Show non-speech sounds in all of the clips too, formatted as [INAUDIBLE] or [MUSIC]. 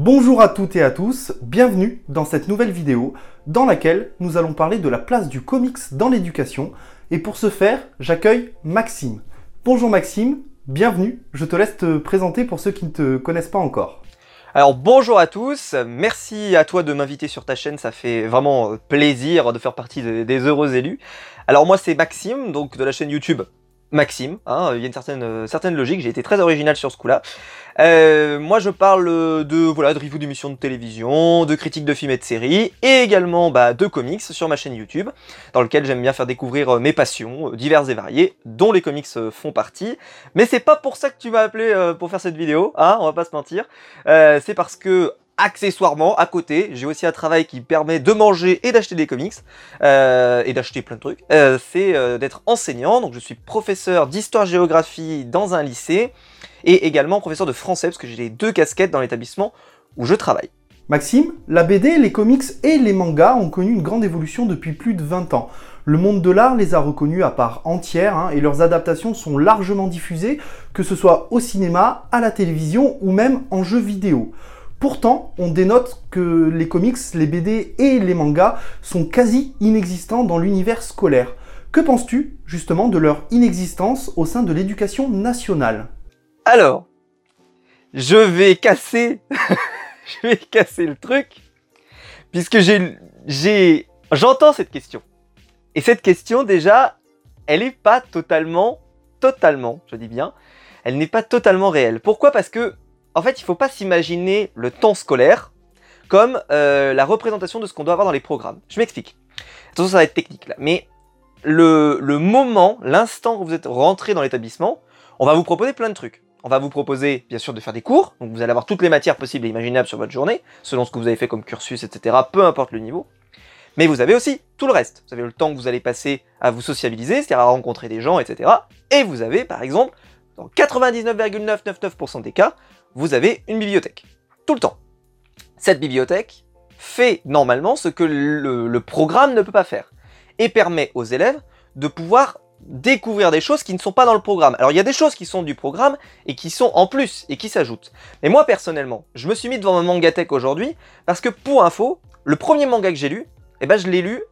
Bonjour à toutes et à tous, bienvenue dans cette nouvelle vidéo dans laquelle nous allons parler de la place du comics dans l'éducation. Et pour ce faire, j'accueille Maxime. Bonjour Maxime, bienvenue, je te laisse te présenter pour ceux qui ne te connaissent pas encore. Alors bonjour à tous, merci à toi de m'inviter sur ta chaîne, ça fait vraiment plaisir de faire partie des heureux élus. Alors moi c'est Maxime, donc de la chaîne YouTube Maxime, hein, il y a une certaine, euh, certaine logique, j'ai été très original sur ce coup-là. Euh, moi je parle de, voilà, de review d'émissions de télévision, de critiques de films et de séries, et également bah, de comics sur ma chaîne YouTube, dans lequel j'aime bien faire découvrir euh, mes passions, diverses et variées, dont les comics font partie. Mais c'est pas pour ça que tu m'as appelé pour faire cette vidéo, hein, on va pas se mentir. c'est parce que accessoirement, à côté, j'ai aussi un travail qui permet de manger et d'acheter des comics, euh, et d'acheter plein de trucs, euh, c'est euh, d'être enseignant, donc je suis professeur d'histoire-géographie dans un lycée, et également professeur de français, parce que j'ai les deux casquettes dans l'établissement où je travaille. Maxime, la BD, les comics et les mangas ont connu une grande évolution depuis plus de 20 ans. Le monde de l'art les a reconnus à part entière hein, et leurs adaptations sont largement diffusées, que ce soit au cinéma, à la télévision ou même en jeux vidéo. Pourtant, on dénote que les comics, les BD et les mangas sont quasi inexistants dans l'univers scolaire. Que penses-tu justement de leur inexistence au sein de l'éducation nationale? Alors, je vais casser, [LAUGHS] je vais casser le truc, puisque j'ai, j'entends cette question. Et cette question déjà, elle n'est pas totalement, totalement, je dis bien, elle n'est pas totalement réelle. Pourquoi? Parce que en fait, il ne faut pas s'imaginer le temps scolaire comme euh, la représentation de ce qu'on doit avoir dans les programmes. Je m'explique. Attention, ça va être technique là. Mais le, moment, l'instant où vous êtes rentré dans l'établissement, on va vous proposer plein de trucs. On va vous proposer, bien sûr, de faire des cours. Donc, vous allez avoir toutes les matières possibles et imaginables sur votre journée, selon ce que vous avez fait comme cursus, etc., peu importe le niveau. Mais vous avez aussi tout le reste. Vous avez le temps que vous allez passer à vous sociabiliser, c'est-à-dire à rencontrer des gens, etc. Et vous avez, par exemple, dans 99,999% des cas, vous avez une bibliothèque. Tout le temps. Cette bibliothèque fait normalement ce que le, programme ne peut pas faire. Et permet aux élèves de pouvoir découvrir des choses qui ne sont pas dans le programme. Alors il y a des choses qui sont du programme et qui sont en plus et qui s'ajoutent. Mais moi personnellement, je me suis mis devant ma mangatech aujourd'hui parce que pour info, le premier manga que j'ai lu, eh ben, je l'ai lu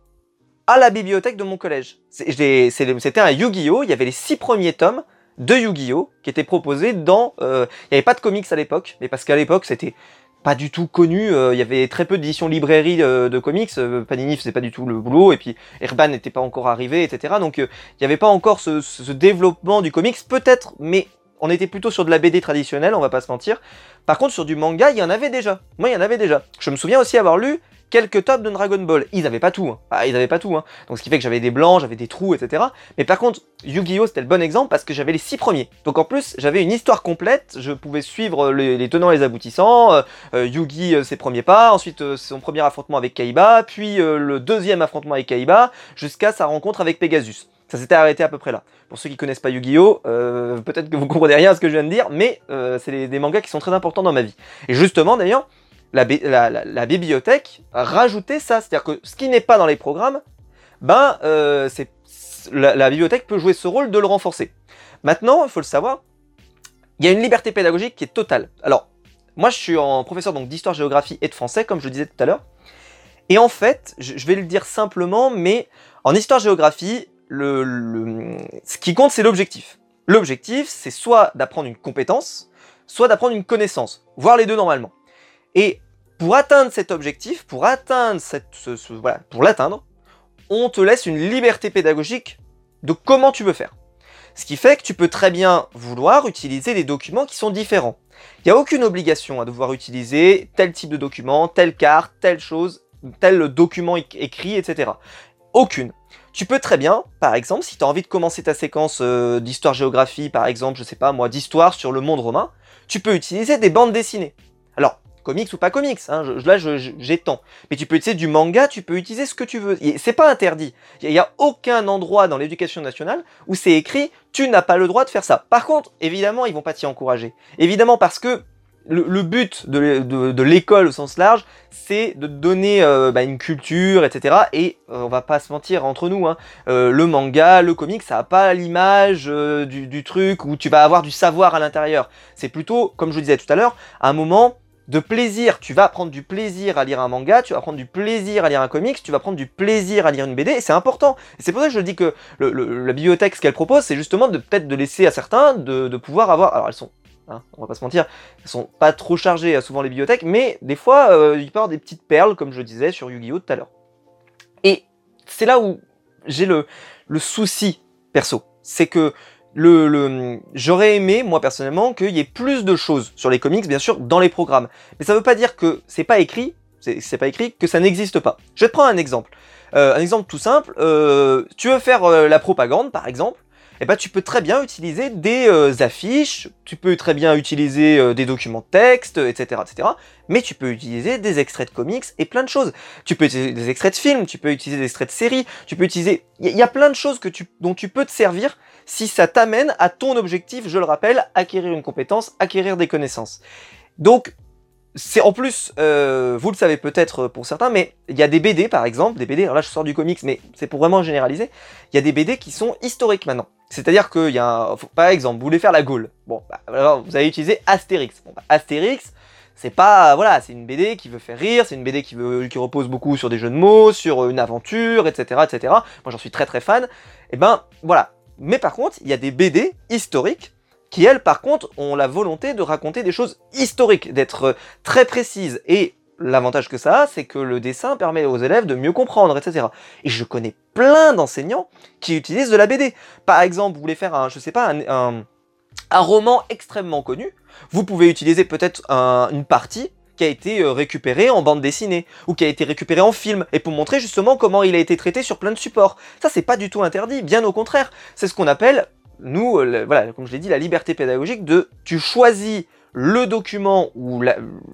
à la bibliothèque de mon collège. C'était un Yu-Gi-Oh! Il y avait les six premiers tomes de Yu-Gi-Oh! qui était proposé dans... Euh, il n'y avait pas de comics à l'époque, mais parce qu'à l'époque c'était pas du tout connu, euh, il y avait très peu d'éditions librairie euh, de, comics, Panini faisait pas du tout le boulot, et puis Urban n'était pas encore arrivé, etc. Donc il n'y avait pas encore ce, ce développement du comics, peut-être, mais on était plutôt sur de la BD traditionnelle, on va pas se mentir. Par contre, sur du manga, il y en avait déjà. Moi, il y en avait déjà. Je me souviens aussi avoir lu quelques tops de Dragon Ball. Ils avaient pas tout, ah, ils avaient pas tout, hein. donc ce qui fait que j'avais des blancs, j'avais des trous, etc. Mais par contre, Yu-Gi-Oh c'était le bon exemple parce que j'avais les six premiers. Donc en plus, j'avais une histoire complète, je pouvais suivre les, tenants et les aboutissants, euh, euh, Yugi euh, ses premiers pas, ensuite son premier affrontement avec Kaiba, puis le deuxième affrontement avec Kaiba, jusqu'à sa rencontre avec Pegasus. Ça s'était arrêté à peu près là. Pour ceux qui connaissent pas Yu-Gi-Oh, peut-être que vous comprenez rien à ce que je viens de dire, mais c'est des mangas qui sont très importants dans ma vie. Et justement d'ailleurs, la, bibliothèque rajouter ça. C'est-à-dire que ce qui n'est pas dans les programmes, ben, euh, la, bibliothèque peut jouer ce rôle de le renforcer. Maintenant, il faut le savoir, il y a une liberté pédagogique qui est totale. Alors, moi, je suis en professeur d'histoire, géographie et de français, comme je le disais tout à l'heure. Et en fait, je, vais le dire simplement, mais en histoire-géographie, ce qui compte, c'est l'objectif. L'objectif, c'est soit d'apprendre une compétence, soit d'apprendre une connaissance, voire les deux normalement. Et pour atteindre cet objectif, pour atteindre cette, pour l'atteindre, on te laisse une liberté pédagogique de comment tu veux faire. Ce qui fait que tu peux très bien vouloir utiliser des documents qui sont différents. Il n'y a aucune obligation à devoir utiliser tel type de document, telle carte, telle chose, tel document écrit, etc. Aucune. Tu peux très bien, par exemple, si tu as envie de commencer ta séquence euh, d'histoire-géographie, par exemple, je sais pas moi, d'histoire sur le monde romain, tu peux utiliser des bandes dessinées. Alors, comics ou pas comics, hein, là j'étends. Mais tu peux utiliser du manga, tu peux utiliser ce que tu veux. C'est pas interdit. Il n'y a, aucun endroit dans l'éducation nationale où c'est écrit tu n'as pas le droit de faire ça. Par contre, évidemment, ils vont pas t'y encourager. Évidemment parce que le, but de, l'école au sens large, c'est de donner euh, bah, une culture, etc. Et euh, on va pas se mentir entre nous, hein, euh, le manga, le comic, ça n'a pas l'image du, du, truc où tu vas avoir du savoir à l'intérieur. C'est plutôt, comme je le disais tout à l'heure, un moment de plaisir. Tu vas prendre du plaisir à lire un manga, tu vas prendre du plaisir à lire un comics, tu vas prendre du plaisir à lire une BD, c'est important. C'est pour ça que je dis que la bibliothèque, ce qu'elle propose, c'est justement de peut-être de laisser à certains de, pouvoir avoir. Alors elles sont, hein, on va pas se mentir, elles sont pas trop chargées souvent les bibliothèques, mais des fois euh, il avoir des petites perles, comme je disais sur Yu-Gi-Oh tout à l'heure. Et c'est là où j'ai le, le souci perso, c'est que le, j'aurais aimé, moi personnellement, qu'il y ait plus de choses sur les comics, bien sûr, dans les programmes. Mais ça veut pas dire que c'est pas écrit, c'est pas écrit, que ça n'existe pas. Je vais te prendre un exemple. Euh, un exemple tout simple, euh, tu veux faire euh, la propagande, par exemple, eh ben, tu peux très bien utiliser des euh, affiches, tu peux très bien utiliser euh, des documents de texte, etc., etc. Mais tu peux utiliser des extraits de comics et plein de choses. Tu peux utiliser des extraits de films, tu peux utiliser des extraits de séries, tu peux utiliser... Il y, a plein de choses que tu, dont tu peux te servir si ça t'amène à ton objectif, je le rappelle, acquérir une compétence, acquérir des connaissances. Donc, c'est en plus, euh, vous le savez peut-être pour certains, mais il y a des BD par exemple, des BD, alors là je sors du comics, mais c'est pour vraiment généraliser, il y a des BD qui sont historiques maintenant. C'est-à-dire qu'il y a un... Par exemple, vous voulez faire la Gaule. Bon, bah, alors vous allez utiliser Astérix. Bon, bah, Astérix, c'est pas... Voilà, c'est une BD qui veut faire rire, c'est une BD qui, veut, qui repose beaucoup sur des jeux de mots, sur une aventure, etc. etc. Moi j'en suis très très fan. Et eh ben, voilà. Mais par contre, il y a des BD historiques qui, elles, par contre, ont la volonté de raconter des choses historiques, d'être très précises. Et l'avantage que ça a, c'est que le dessin permet aux élèves de mieux comprendre, etc. Et je connais plein d'enseignants qui utilisent de la BD. Par exemple, vous voulez faire un, je sais pas, un, roman extrêmement connu, vous pouvez utiliser peut-être une partie qui a été euh, récupérée en bande dessinée, ou qui a été récupérée en film, et pour montrer justement comment il a été traité sur plein de supports. Ça, c'est pas du tout interdit, bien au contraire. C'est ce qu'on appelle, nous, euh, voilà, comme je l'ai dit, la liberté pédagogique de tu choisis le document ou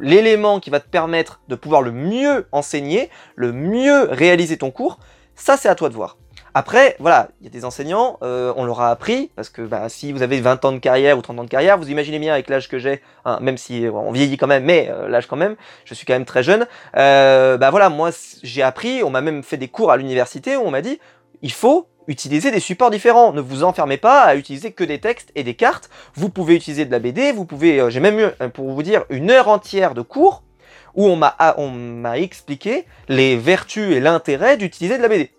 l'élément qui va te permettre de pouvoir le mieux enseigner, le mieux réaliser ton cours, ça c'est à toi de voir. Après, voilà, il y a des enseignants, euh, on leur a appris, parce que bah, si vous avez 20 ans de carrière ou 30 ans de carrière, vous imaginez bien avec l'âge que j'ai, hein, même si on vieillit quand même, mais euh, l'âge quand même, je suis quand même très jeune, euh, bah voilà, moi j'ai appris, on m'a même fait des cours à l'université où on m'a dit, il faut utilisez des supports différents. Ne vous enfermez pas à utiliser que des textes et des cartes. Vous pouvez utiliser de la BD, vous pouvez, euh, j'ai même eu, euh, pour vous dire, une heure entière de cours où on m'a, on m'a expliqué les vertus et l'intérêt d'utiliser de la BD.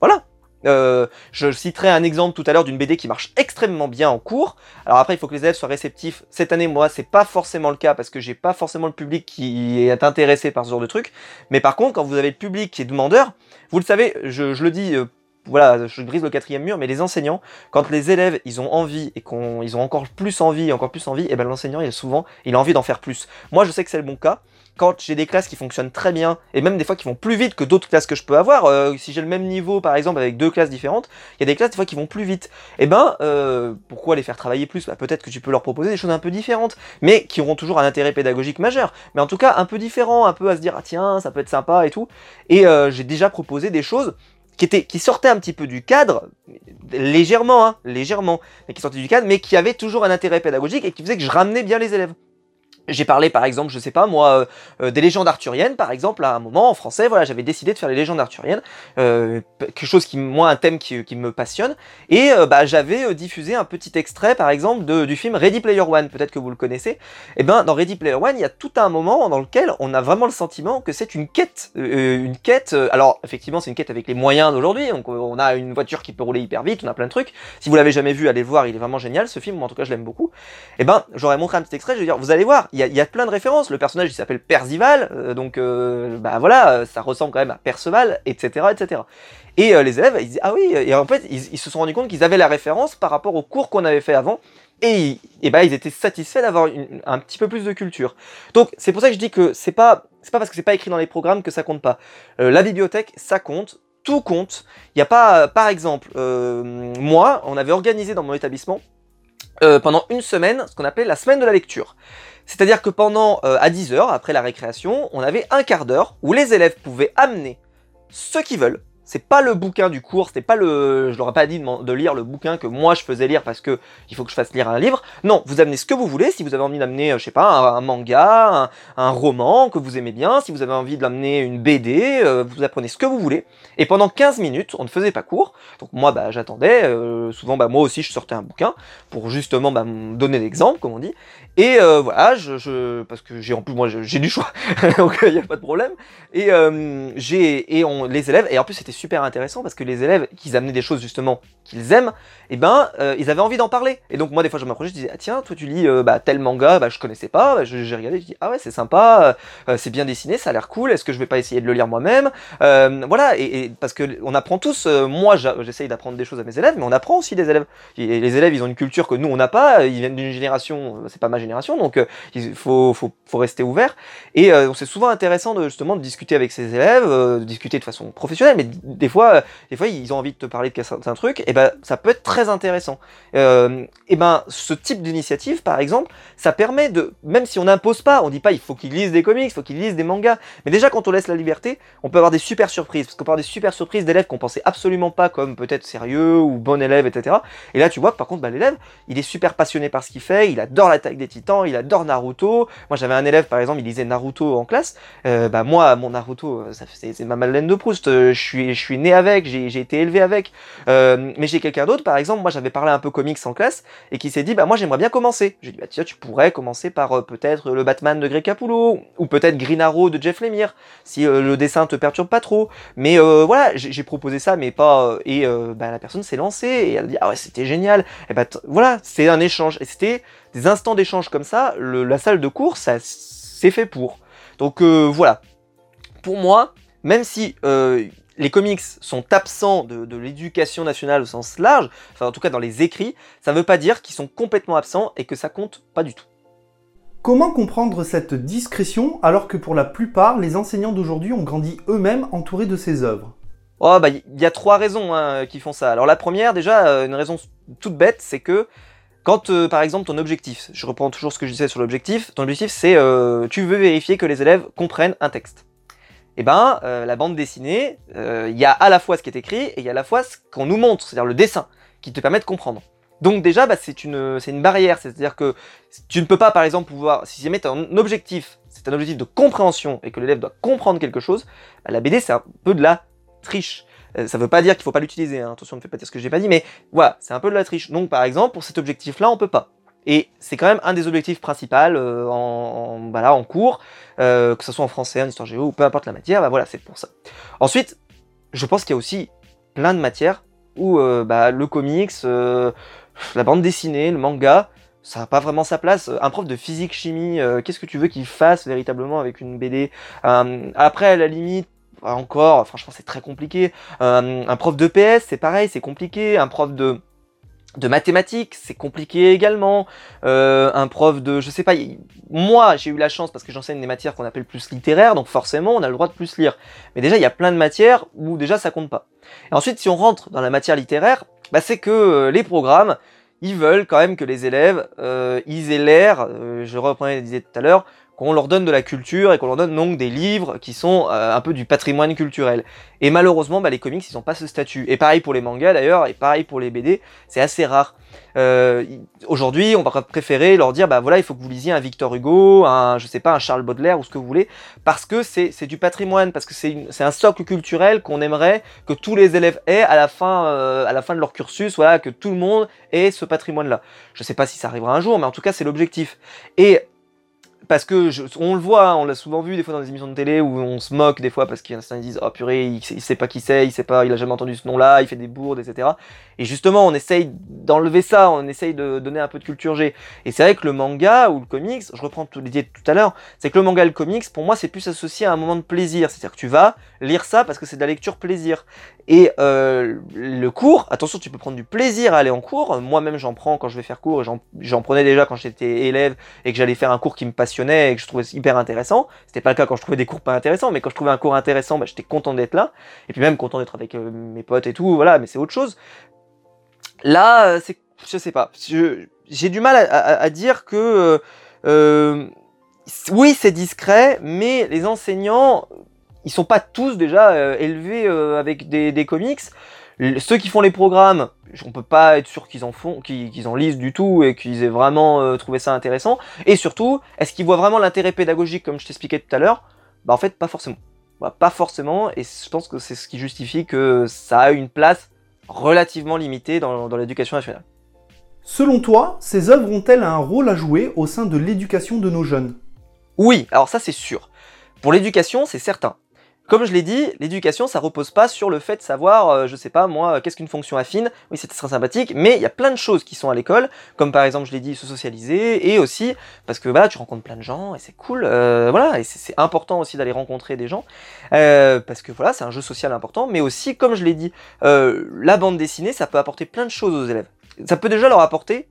Voilà. Euh, je citerai un exemple tout à l'heure d'une BD qui marche extrêmement bien en cours. Alors après, il faut que les élèves soient réceptifs. Cette année, moi, c'est pas forcément le cas parce que j'ai pas forcément le public qui est intéressé par ce genre de truc. Mais par contre, quand vous avez le public qui est demandeur, vous le savez, je, le dis, euh, voilà, je brise le quatrième mur, mais les enseignants, quand les élèves, ils ont envie et qu'ils ont encore plus envie, encore plus envie, et eh ben l'enseignant, il a souvent, il a envie d'en faire plus. Moi, je sais que c'est le bon cas quand j'ai des classes qui fonctionnent très bien, et même des fois qui vont plus vite que d'autres classes que je peux avoir, euh, si j'ai le même niveau par exemple avec deux classes différentes, il y a des classes des fois qui vont plus vite. Et eh ben, euh, pourquoi les faire travailler plus? Bah, Peut-être que tu peux leur proposer des choses un peu différentes, mais qui auront toujours un intérêt pédagogique majeur. Mais en tout cas, un peu différent, un peu à se dire, ah tiens, ça peut être sympa et tout. Et euh, j'ai déjà proposé des choses qui, étaient, qui sortaient un petit peu du cadre, légèrement, hein, légèrement, mais qui sortaient du cadre, mais qui avaient toujours un intérêt pédagogique et qui faisaient que je ramenais bien les élèves. J'ai parlé par exemple, je sais pas moi, euh, euh, des légendes arthuriennes par exemple à un moment en français, voilà, j'avais décidé de faire les légendes arthuriennes, euh, quelque chose qui, moi, un thème qui, me passionne, et bah j'avais diffusé un petit extrait par exemple de, du film Ready Player One, peut-être que vous le connaissez. Et eh ben dans Ready Player One, il y a tout un moment dans lequel on a vraiment le sentiment que c'est une quête, une quête. alors effectivement, c'est une quête avec les moyens d'aujourd'hui, donc on a une voiture qui peut rouler hyper vite, on a plein de trucs. Si vous l'avez jamais vu, allez le voir, il est vraiment génial ce film, en tout cas je l'aime beaucoup. Et eh ben j'aurais montré un petit extrait, je vais dire, vous allez voir, il y a, plein de références. Le personnage il s'appelle Percival, euh, donc euh, bah voilà, ça ressemble quand même à Perceval, etc. etc. Et euh, les élèves ils disent ah oui, et en fait ils, se sont rendus compte qu'ils avaient la référence par rapport au cours qu'on avait fait avant. Et, et bah, ils étaient satisfaits d'avoir un petit peu plus de culture. Donc c'est pour ça que je dis que c'est pas c'est pas parce que c'est pas écrit dans les programmes que ça compte pas. la bibliothèque, ça compte, tout compte. Il n'y a pas, par exemple, moi, on avait organisé dans mon établissement pendant une semaine ce qu'on appelait la semaine de la lecture. C'est-à-dire que pendant, euh, à 10 heures, après la récréation, on avait un quart d'heure où les élèves pouvaient amener ce qu'ils veulent, c'est pas le bouquin du cours, c'était pas le, je leur ai pas dit de, lire le bouquin que moi je faisais lire parce que il faut que je fasse lire un livre. Non, vous amenez ce que vous voulez. Si vous avez envie d'amener, euh, je sais pas, un, manga, un, roman que vous aimez bien, si vous avez envie d'amener une BD, euh, vous apprenez ce que vous voulez. Et pendant 15 minutes, on ne faisait pas cours. Donc moi, bah, j'attendais. Euh, souvent, bah, moi aussi, je sortais un bouquin pour justement bah, donner l'exemple, comme on dit. Et voilà, je, je, parce que j'ai en plus moi j'ai du choix, [LAUGHS] donc il n'y a pas de problème. Et j'ai et on les élèves et en plus c'était super intéressant parce que les élèves, qui amenaient des choses justement qu'ils aiment, et eh ben, euh, ils avaient envie d'en parler. Et donc moi, des fois, je m'approchais, je disais, ah tiens, toi, tu lis euh, bah, tel manga, bah, je connaissais pas, bah, j'ai regardé, je dis, ah ouais, c'est sympa, euh, c'est bien dessiné, ça a l'air cool, est-ce que je vais pas essayer de le lire moi-même Voilà, et, parce que on apprend tous, moi, j'essaye d'apprendre des choses à mes élèves, mais on apprend aussi des élèves. Et les élèves, ils ont une culture que nous, on n'a pas, ils viennent d'une génération, c'est pas ma génération, donc il faut, faut, faut, rester ouvert. Et c'est souvent intéressant de justement de discuter avec ses élèves, de discuter de façon professionnelle, mais des fois, des fois, ils ont envie de te parler de certains trucs, et ben, ça peut être très intéressant. Euh, et ben, ce type d'initiative, par exemple, ça permet de, même si on n'impose pas, on dit pas il faut qu'ils lisent des comics, il faut qu'ils lisent des mangas, mais déjà quand on laisse la liberté, on peut avoir des super surprises, parce qu'on peut avoir des super surprises d'élèves qu'on pensait absolument pas comme peut-être sérieux ou bon élève, etc. Et là, tu vois que par contre, bah, l'élève, il est super passionné par ce qu'il fait, il adore l'attaque des titans, il adore Naruto. Moi, j'avais un élève, par exemple, il lisait Naruto en classe. Euh, bah, moi, mon Naruto, c'est ma Madeleine de Proust. Je suis, je suis né avec, j'ai été élevé avec. Euh, mais j'ai quelqu'un d'autre, par exemple, moi, j'avais parlé un peu comics en classe et qui s'est dit, bah, moi, j'aimerais bien commencer. J'ai dit, bah, tiens, tu pourrais commencer par euh, peut-être le Batman de Greg Capullo ou peut-être Green Arrow de Jeff Lemire, si le dessin te perturbe pas trop. Mais voilà, j'ai proposé ça, mais pas. et bah, la personne s'est lancée et elle a dit, ah ouais, c'était génial. Et bah, voilà, c'est un échange. Et c'était des instants d'échange comme ça, la salle de cours, ça c'est fait pour. Donc euh, voilà. Pour moi, même si euh, les comics sont absents de, l'éducation nationale au sens large, enfin en tout cas dans les écrits, ça ne veut pas dire qu'ils sont complètement absents et que ça compte pas du tout. Comment comprendre cette discrétion alors que pour la plupart, les enseignants d'aujourd'hui ont grandi eux-mêmes entourés de ces œuvres? Oh bah il y a trois raisons hein, qui font ça. Alors la première déjà, euh, une raison toute bête, c'est que quand, euh, par exemple, ton objectif, je reprends toujours ce que je disais sur l'objectif, ton objectif c'est euh, tu veux vérifier que les élèves comprennent un texte. Eh ben, euh, la bande dessinée, il y a à la fois ce qui est écrit et il y a à la fois ce qu'on nous montre, c'est-à-dire le dessin, qui te permet de comprendre. Donc déjà, bah, c'est une, barrière, c'est-à-dire que tu ne peux pas, par exemple, pouvoir, si jamais tu un objectif, c'est un objectif de compréhension et que l'élève doit comprendre quelque chose, bah, la BD c'est un peu de la triche. Euh, ça veut pas dire qu'il faut pas l'utiliser, hein. attention, ne fais pas dire ce que j'ai pas dit, mais voilà, c'est un peu de la triche. Donc par exemple, pour cet objectif-là, on peut pas. Et c'est quand même un des objectifs principaux euh, en, bah en cours, euh, que ce soit en français, en histoire géo, ou peu importe la matière, bah voilà, c'est pour ça. Ensuite, je pense qu'il y a aussi plein de matières où bah, le comics, la bande dessinée, le manga, ça n'a pas vraiment sa place. Un prof de physique-chimie, qu'est-ce que tu veux qu'il fasse véritablement avec une BD Après, à la limite, encore, franchement, c'est très compliqué. Euh, un prof de PS, c'est pareil, c'est compliqué. Un prof de de mathématiques, c'est compliqué également. Euh, un prof de, je sais pas, moi j'ai eu la chance parce que j'enseigne des matières qu'on appelle plus littéraires, donc forcément on a le droit de plus lire. Mais déjà il y a plein de matières où déjà ça compte pas. Et ensuite si on rentre dans la matière littéraire, bah, c'est que euh, les programmes, ils veulent quand même que les élèves, ils aient l'air, je reprenais disais tout à l'heure, qu'on leur donne de la culture et qu'on leur donne donc des livres qui sont euh, un peu du patrimoine culturel. Et malheureusement, bah, les comics, ils n'ont pas ce statut. Et pareil pour les mangas d'ailleurs, et pareil pour les BD, c'est assez rare. Euh, Aujourd'hui, on va préférer leur dire, bah voilà, il faut que vous lisiez un Victor Hugo, un, je sais pas, un Charles Baudelaire ou ce que vous voulez, parce que c'est du patrimoine, parce que c'est un socle culturel qu'on aimerait que tous les élèves aient à la fin, euh, à la fin de leur cursus, voilà, que tout le monde ait ce patrimoine-là. Je sais pas si ça arrivera un jour, mais en tout cas, c'est l'objectif. Et parce que on le voit, hein, on l'a souvent vu des fois dans les émissions de télé où on se moque des fois parce qu'il y en a qui disent oh purée il, sait pas qui c'est, il sait pas, il a jamais entendu ce nom-là, il fait des bourdes, etc. Et justement on essaye d'enlever ça, on essaye de donner un peu de culture G. Et c'est vrai que le manga ou le comics, je reprends l'idée de tout à l'heure, c'est que le manga et le comics pour moi c'est plus associé à un moment de plaisir, c'est-à-dire que tu vas lire ça parce que c'est de la lecture plaisir. Et euh, le cours, attention tu peux prendre du plaisir à aller en cours, moi-même j'en prends quand je vais faire cours, j'en prenais déjà quand j'étais élève et que j'allais faire un cours qui me passionnait et que je trouvais hyper intéressant. C'était pas le cas quand je trouvais des cours pas intéressants, mais quand je trouvais un cours intéressant, bah, j'étais content d'être là. Et puis même content d'être avec euh, mes potes et tout, voilà, mais c'est autre chose. Là, euh, c'est, je sais pas, j'ai du mal à, dire que, euh, oui, c'est discret, mais les enseignants, ils sont pas tous déjà élevés avec des, des comics. Ceux qui font les programmes, on peut pas être sûr qu'ils en font, qu'ils en lisent du tout et qu'ils aient vraiment euh, trouvé ça intéressant. Et surtout, est-ce qu'ils voient vraiment l'intérêt pédagogique comme je t'expliquais tout à l'heure? Bah en fait, pas forcément. Bah, pas forcément, et je pense que c'est ce qui justifie que ça a une place relativement limitée dans, dans l'éducation nationale. Selon toi, ces œuvres ont-elles un rôle à jouer au sein de l'éducation de nos jeunes? Oui, alors ça c'est sûr. Pour l'éducation, c'est certain. Comme je l'ai dit, l'éducation, ça repose pas sur le fait de savoir, euh, je sais pas moi, euh, qu'est-ce qu'une fonction affine. Oui, c'est très sympathique, mais il y a plein de choses qui sont à l'école, comme par exemple, je l'ai dit, se socialiser, et aussi parce que voilà, tu rencontres plein de gens et c'est cool, euh, voilà, et c'est important aussi d'aller rencontrer des gens, parce que voilà, c'est un jeu social important, mais aussi, comme je l'ai dit, la bande dessinée, ça peut apporter plein de choses aux élèves. Ça peut déjà leur apporter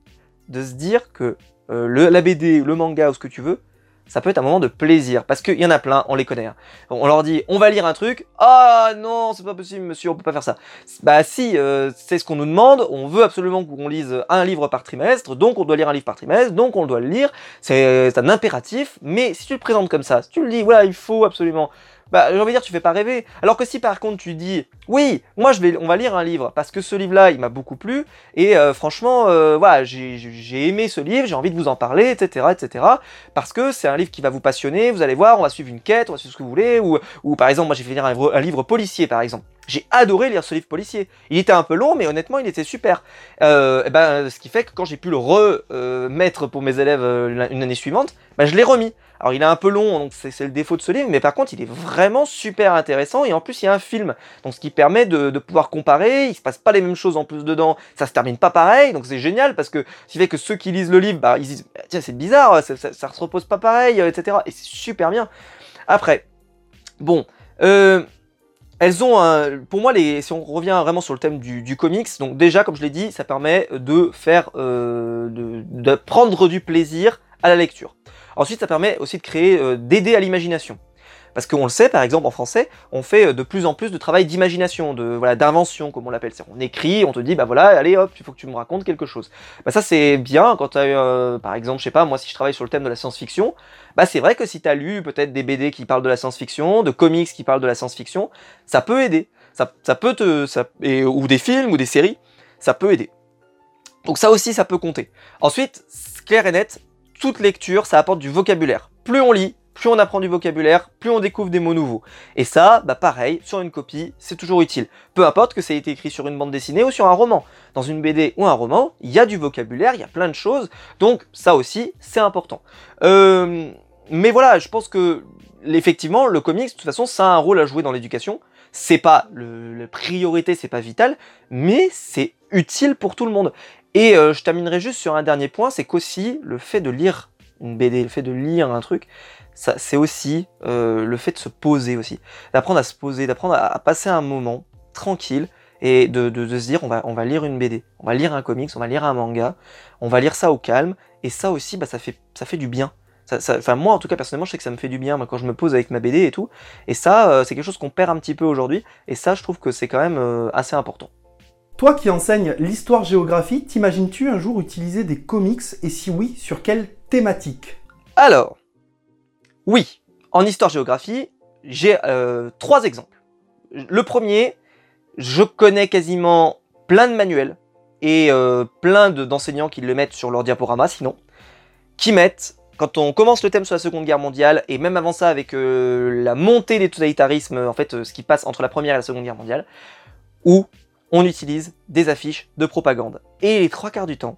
de se dire que le, la BD, le manga ou ce que tu veux, ça peut être un moment de plaisir. Parce qu'il y en a plein, on les connaît. hein. On leur dit, on va lire un truc. Ah non, c'est pas possible, monsieur, on peut pas faire ça. Bah si, euh, c'est ce qu'on nous demande. On veut absolument qu'on lise un livre par trimestre. Donc on doit lire un livre par trimestre. Donc on doit le lire. C'est c'est un impératif. Mais si tu le présentes comme ça, si tu le dis, voilà, il faut absolument. Bah, j'ai envie de dire, tu fais pas rêver. Alors que si par contre tu dis, oui, moi je vais, on va lire un livre parce que ce livre-là, il m'a beaucoup plu et euh, franchement, euh, voilà, j'ai aimé ce livre, j'ai envie de vous en parler, etc., etc. Parce que c'est un livre qui va vous passionner. Vous allez voir, on va suivre une quête, on va suivre ce que vous voulez. Ou, ou par exemple, moi j'ai fait lire un livre policier, par exemple. J'ai adoré lire ce livre policier. Il était un peu long, mais honnêtement, il était super. Euh, et ben, ce qui fait que quand j'ai pu le remettre pour mes élèves euh, une année suivante, ben, je l'ai remis. Alors il est un peu long, donc c'est le défaut de ce livre, mais par contre il est vraiment super intéressant et en plus il y a un film, donc ce qui permet de, pouvoir comparer. Il se passe pas les mêmes choses en plus dedans, ça se termine pas pareil, donc c'est génial parce que ce qui fait que ceux qui lisent le livre, bah, ils disent tiens c'est bizarre, ça, ça, ça se repose pas pareil, euh, etc. Et c'est super bien. Après, bon, euh, elles ont un, pour moi, si on revient vraiment sur le thème du, comics, donc déjà, comme je l'ai dit, ça permet de faire, euh, de, de prendre du plaisir à la lecture. Ensuite, ça permet aussi de créer, euh, d'aider à l'imagination. Parce qu'on le sait, par exemple, en français, on fait euh, de plus en plus de travail d'imagination, de voilà, d'invention, comme on l'appelle. On écrit, on te dit, bah voilà, allez hop, il faut que tu me racontes quelque chose. Bah ça, c'est bien quand tu as, par exemple, je sais pas, moi, si je travaille sur le thème de la science-fiction, bah c'est vrai que si tu as lu peut-être des BD qui parlent de la science-fiction, de comics qui parlent de la science-fiction, ça peut aider. Ça, peut te, ou des films ou des séries, ça peut aider. Donc ça aussi, ça peut compter. Ensuite, clair et net, toute lecture, ça apporte du vocabulaire. Plus on lit, plus on apprend du vocabulaire, plus on découvre des mots nouveaux. Et ça, bah pareil, sur une copie, c'est toujours utile. Peu importe que ça ait été écrit sur une bande dessinée ou sur un roman. Dans une BD ou un roman, il y a du vocabulaire, il y a plein de choses. Donc ça aussi, c'est important. Euh, mais voilà, je pense que effectivement, le comics, de toute façon, ça a un rôle à jouer dans l'éducation. C'est pas la priorité, c'est pas vital, mais c'est utile pour tout le monde. Et euh, je terminerai juste sur un dernier point, c'est qu'aussi le fait de lire une BD, le fait de lire un truc, c'est aussi euh, le fait de se poser aussi, d'apprendre à se poser, d'apprendre à, à passer un moment tranquille et de, de, de se dire on va, on va lire une BD, on va lire un comics, on va lire un manga, on va lire ça au calme, et ça aussi, bah, ça, fait, ça fait du bien. Ça, ça- enfin, moi, en tout cas, personnellement, je sais que ça me fait du bien moi, quand je me pose avec ma BD et tout. Et ça, euh, c'est quelque chose qu'on perd un petit peu aujourd'hui. Et ça, je trouve que c'est quand même euh, assez important. Toi qui enseignes l'histoire-géographie, t'imagines-tu un jour utiliser des comics? Et si oui, sur quelle thématique? Alors, oui, en histoire-géographie, j'ai euh, trois exemples. Le premier, je connais quasiment plein de manuels et euh, plein de- d'enseignants qui le mettent sur leur diaporama, sinon, qui mettent, quand on commence le thème sur la Seconde Guerre mondiale, et même avant ça avec euh, la montée des totalitarismes, en fait, ce qui passe entre la Première et la Seconde Guerre mondiale, où on utilise des affiches de propagande. Et les trois quarts du temps,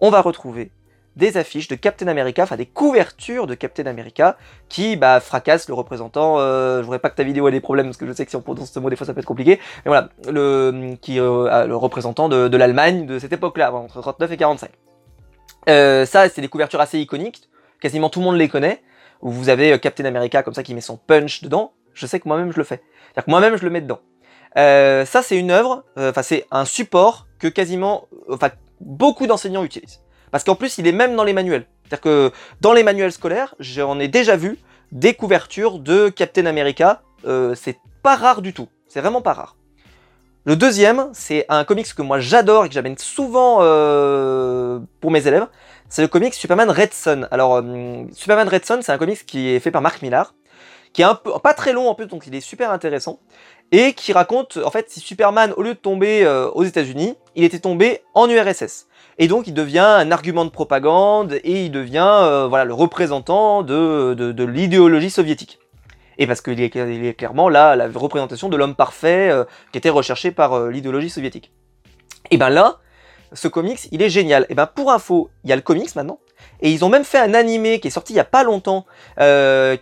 on va retrouver des affiches de Captain America, enfin des couvertures de Captain America, qui bah, fracassent le représentant. Euh, je voudrais pas que ta vidéo ait des problèmes parce que je sais que si on prononce ce mot des fois ça peut être compliqué. Mais voilà, le qui euh, le représentant de, de l'Allemagne de cette époque-là, entre 39 et 45. Euh, ça, c'est des couvertures assez iconiques. Quasiment tout le monde les connaît. Où vous avez euh, Captain America comme ça qui met son punch dedans. Je sais que moi-même je le fais. C'est-à-dire que moi-même je le mets dedans. Euh, ça, c'est une œuvre. euh, Enfin, c'est un support que quasiment, enfin, beaucoup d'enseignants utilisent. Parce qu'en plus, il est même dans les manuels. C'est-à-dire que dans les manuels scolaires, j'en ai déjà vu des couvertures de Captain America. Euh, c'est pas rare du tout. C'est vraiment pas rare. Le deuxième, c'est un comics que moi j'adore et que j'amène souvent euh, pour mes élèves. C'est le comics Superman Red Son. Alors, euh, Superman Red Son, c'est un comics qui est fait par Mark Millar, qui est un peu pas très long en plus, donc il est super intéressant, et qui raconte en fait si Superman, au lieu de tomber euh, aux États-Unis, il était tombé en URSS. Et donc il devient un argument de propagande et il devient euh, voilà le représentant de, l'idéologie soviétique. Et parce qu'il est, est, clairement là la représentation de l'homme parfait euh, qui était recherché par l'idéologie soviétique. Et ben là, ce comics, il est génial. Et ben pour info, il y a le comics maintenant. Et ils ont même fait un animé qui est sorti il y a pas longtemps,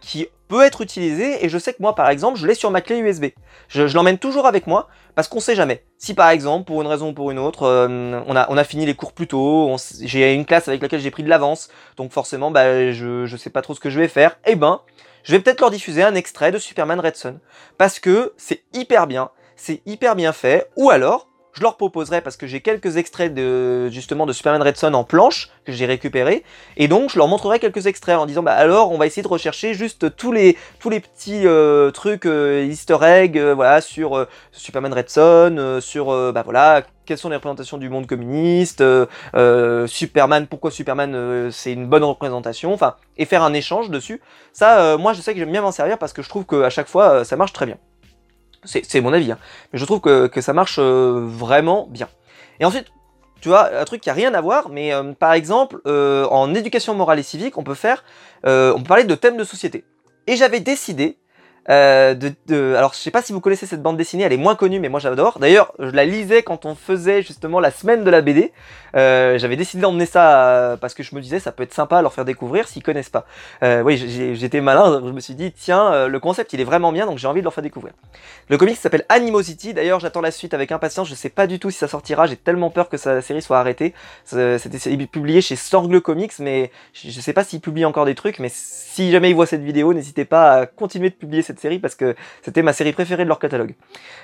qui peut être utilisé. Et je sais que moi, par exemple, je l'ai sur ma clé USB. Je, l'emmène toujours avec moi parce qu'on sait jamais. Si par exemple, pour une raison ou pour une autre, euh, on, a, on a fini les cours plus tôt, j'ai une classe avec laquelle j'ai pris de l'avance, donc forcément, bah, je, je sais pas trop ce que je vais faire. Et eh ben, je vais peut-être leur diffuser un extrait de Superman Red Son parce que c'est hyper bien, c'est hyper bien fait. Ou alors, je leur proposerai parce que j'ai quelques extraits de justement de Superman Red Son en planche que j'ai récupéré et donc je leur montrerai quelques extraits en disant bah alors on va essayer de rechercher juste tous les tous les petits euh, trucs euh, Easter egg euh, voilà sur Superman Red Son sur bah voilà quelles sont les représentations du monde communiste Superman pourquoi Superman c'est une bonne représentation enfin et faire un échange dessus. Ça moi je sais que j'aime bien m'en servir parce que je trouve qu'à chaque fois ça marche très bien c'est mon avis, hein. mais je trouve que, ça marche euh, vraiment bien. Et ensuite, tu vois, un truc qui a rien à voir, mais euh, par exemple, euh, en éducation morale et civique, on peut faire, on peut parler de thèmes de société. Et j'avais décidé euh, de, alors je sais pas si vous connaissez cette bande dessinée, elle est moins connue mais moi j'adore. D'ailleurs je la lisais quand on faisait justement la semaine de la BD. Euh, J'avais décidé d'emmener ça euh, parce que je me disais ça peut être sympa à leur faire découvrir s'ils connaissent pas. Euh, oui j'étais malin, je me suis dit tiens euh, le concept il est vraiment bien donc j'ai envie de leur faire découvrir. Le comic s'appelle Animosity, d'ailleurs j'attends la suite avec impatience, je sais pas du tout si ça sortira, j'ai tellement peur que sa série soit arrêtée. C'était publié chez Sorgle Comics mais je sais pas s'ils publient encore des trucs mais si jamais ils voient cette vidéo n'hésitez pas à continuer de publier cette série parce que c'était ma série préférée de leur catalogue.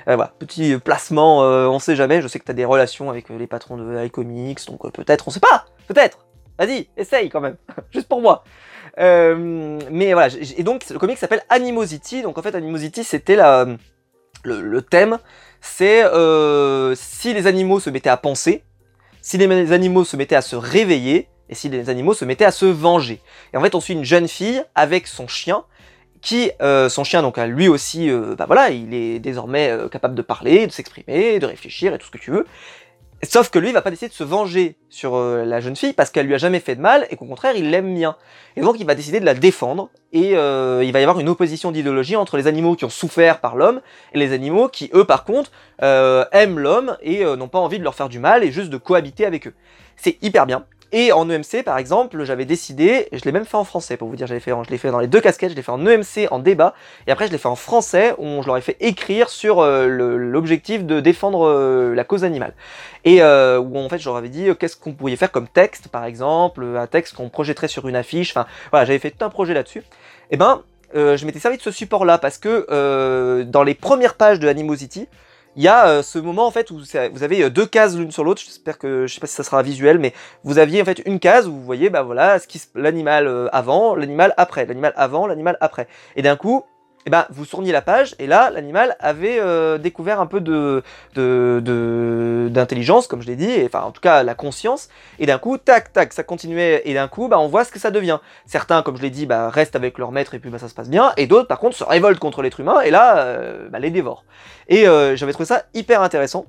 Euh, voilà, petit placement, euh, on sait jamais, je sais que tu as des relations avec euh, les patrons de iComics, donc peut-être, on sait pas, peut-être, vas-y, essaye quand même, [LAUGHS] juste pour moi. mais voilà, et donc le comic s'appelle Animosity, donc en fait Animosity c'était la, le, thème, c'est si les animaux se mettaient à penser, si les animaux se mettaient à se réveiller, et si les animaux se mettaient à se venger. Et en fait, on suit une jeune fille avec son chien, qui, euh, son chien, donc lui aussi, euh, bah voilà, il est désormais euh, capable de parler, de s'exprimer, de réfléchir et tout ce que tu veux. Sauf que lui, va pas décider de se venger sur la jeune fille parce qu'elle lui a jamais fait de mal et qu'au contraire, il l'aime bien. Et donc, il va décider de la défendre et il va y avoir une opposition d'idéologie entre les animaux qui ont souffert par l'homme et les animaux qui, eux, par contre, aiment l'homme et n'ont pas envie de leur faire du mal et juste de cohabiter avec eux. C'est hyper bien. Et en EMC, par exemple, j'avais décidé, je l'ai même fait en français pour vous dire, j'avais fait, je l'ai fait dans les deux casquettes, je l'ai fait en EMC en débat, et après je l'ai fait en français où je leur ai fait écrire sur euh, l'objectif de défendre euh, la cause animale. Et euh, où en fait je leur avais dit qu'est-ce qu'on pourrait faire comme texte, par exemple, un texte qu'on projetterait sur une affiche, enfin voilà, j'avais fait tout un projet là-dessus. Et eh ben, je m'étais servi de ce support-là parce que dans les premières pages de Animosity, il y a euh, ce moment en fait où vous avez euh, deux cases l'une sur l'autre. J'espère que je sais pas si ça sera visuel, mais vous aviez en fait une case où vous voyez bah voilà ce l'animal euh, avant, l'animal après, l'animal avant, l'animal après. Et d'un coup, eh ben, vous tourniez la page et là, l'animal avait euh, découvert un peu de, d'intelligence, comme je l'ai dit, et, enfin en tout cas la conscience. Et d'un coup, tac, tac, ça continuait. Et d'un coup, bah, on voit ce que ça devient. Certains, comme je l'ai dit, bah, restent avec leur maître et puis bah, ça se passe bien. Et d'autres, par contre, se révoltent contre l'être humain et là, euh, bah, les dévorent. Et euh, j'avais trouvé ça hyper intéressant.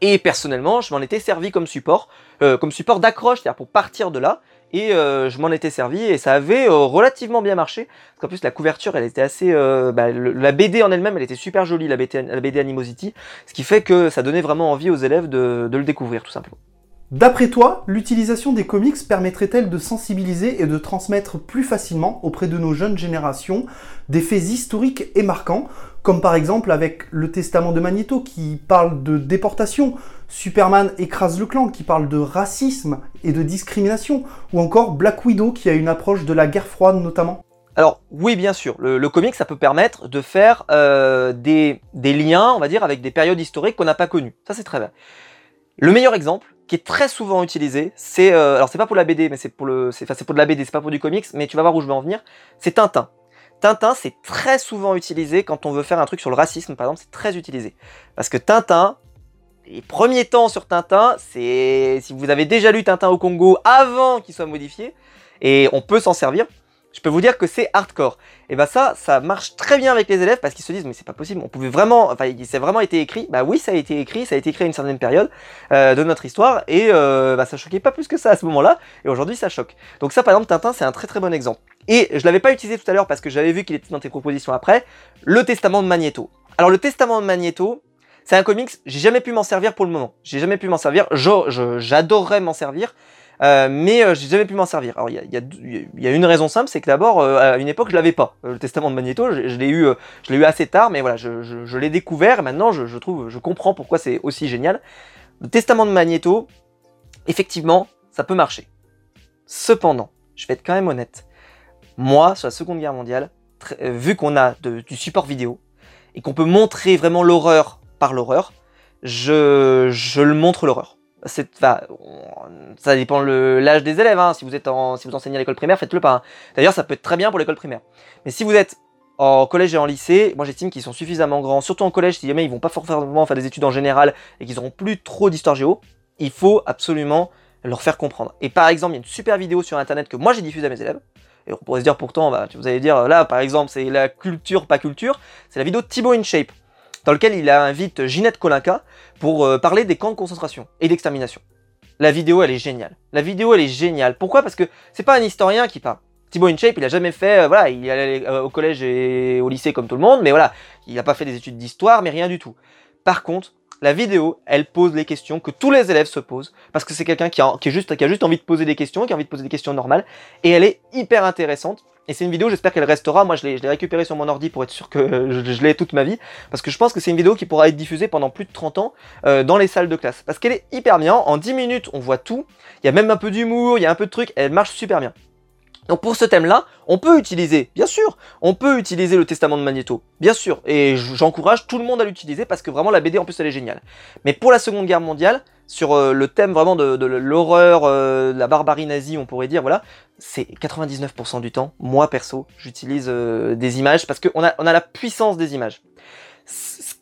Et personnellement, je m'en étais servi comme support, comme support d'accroche, c'est-à-dire pour partir de là et euh, je m'en étais servi et ça avait euh, relativement bien marché parce qu'en plus la couverture elle était assez euh, bah, la BD en elle-même elle était super jolie la BD, la Animosity ce qui fait que ça donnait vraiment envie aux élèves de le découvrir tout simplement. D'après toi, l'utilisation des comics permettrait-elle de sensibiliser et de transmettre plus facilement auprès de nos jeunes générations des faits historiques et marquants, comme par exemple avec le testament de Magneto qui parle de déportation, Superman écrase le clan qui parle de racisme et de discrimination, ou encore Black Widow qui a une approche de la guerre froide notamment alors oui, bien sûr, le, le comic, ça peut permettre de faire euh, des, liens, on va dire, avec des périodes historiques qu'on n'a pas connues. Ça, c'est très bien. Le meilleur exemple, qui est très souvent utilisé, c'est euh, alors c'est pas pour la BD, mais c'est pour le, c'est c'est pour de la BD, c'est pas pour du comics, mais tu vas voir où je vais en venir. C'est Tintin. Tintin, c'est très souvent utilisé quand on veut faire un truc sur le racisme, par exemple, c'est très utilisé. Parce que Tintin, les premiers temps sur Tintin, c'est si vous avez déjà lu Tintin au Congo avant qu'il soit modifié, et on peut s'en servir. je peux vous dire que c'est hardcore. Et bah ça, ça marche très bien avec les élèves parce qu'ils se disent mais c'est pas possible, on pouvait vraiment, enfin c'est vraiment été écrit. Bah oui, ça a été écrit, ça a été écrit à une certaine période euh, de notre histoire et euh, bah, ça choquait pas plus que ça à ce moment-là. Et aujourd'hui, ça choque. Donc ça, par exemple, Tintin, c'est un très très bon exemple. Et je l'avais pas utilisé tout à l'heure parce que j'avais vu qu'il était dans tes propositions après. Le Testament de Magneto. Alors le Testament de Magneto, c'est un comics, j'ai jamais pu m'en servir pour le moment. J'ai jamais pu m'en servir. J'adorerais m'en servir. Euh, mais euh, j'ai jamais pu m'en servir. Alors il y a, une raison simple, c'est que d'abord euh, à une époque je l'avais pas. le testament de Magneto, je, l'ai eu, je eu assez tard, mais voilà, je, l'ai découvert. Et maintenant, je, trouve, je comprends pourquoi c'est aussi génial. Le testament de Magneto, effectivement, ça peut marcher. Cependant, je vais être quand même honnête. Moi, sur la Seconde Guerre mondiale, vu qu'on a du support vidéo et qu'on peut montrer vraiment l'horreur par l'horreur, je, je le montre l'horreur ça dépend l'âge des élèves. Hein. Si vous êtes en, si vous enseignez à l'école primaire, faites-le pas. Hein. D'ailleurs, ça peut être très bien pour l'école primaire. Mais si vous êtes en collège et en lycée, moi j'estime qu'ils sont suffisamment grands, surtout en collège, si jamais ils vont pas forcément faire des études en général et qu'ils auront plus trop d'histoire géo, il faut absolument leur faire comprendre. Et par exemple, il y a une super vidéo sur internet que moi j'ai diffusée à mes élèves. Et on pourrait se dire pourtant, bah, vous allez dire là, par exemple, c'est la culture, pas culture. C'est la vidéo de Thibaut InShape dans lequel il invite Ginette Kolinka pour euh, parler des camps de concentration et d'extermination. La vidéo, elle est géniale. La vidéo, elle est géniale. Pourquoi? Parce que c'est pas un historien qui parle. Thibaut InShape, il a jamais fait, euh, voilà, il est allé euh, au collège et au lycée comme tout le monde, mais voilà, il n'a pas fait des études d'histoire, mais rien du tout. Par contre, la vidéo, elle pose les questions que tous les élèves se posent, parce que c'est quelqu'un qui, juste, qui a juste envie de poser des questions, qui a envie de poser des questions normales, et elle est hyper intéressante. Et c'est une vidéo, j'espère qu'elle restera. Moi, je l'ai récupérée sur mon ordi pour être sûr que je, l'ai toute ma vie. Parce que je pense que c'est une vidéo qui pourra être diffusée pendant plus de 30 ans euh, dans les salles de classe. Parce qu'elle est hyper bien. En 10 minutes, on voit tout. Il y a même un peu d'humour, il y a un peu de trucs. Elle marche super bien. Donc pour ce thème-là, on peut utiliser, bien sûr, on peut utiliser le testament de Magneto, bien sûr, et j'encourage tout le monde à l'utiliser parce que vraiment la BD en plus elle est géniale. Mais pour la Seconde Guerre mondiale, sur euh, le thème vraiment de, l'horreur, euh, de la barbarie nazie, on pourrait dire, voilà, c'est 99% du temps, moi perso, j'utilise euh, des images parce qu'on a, on a la puissance des images.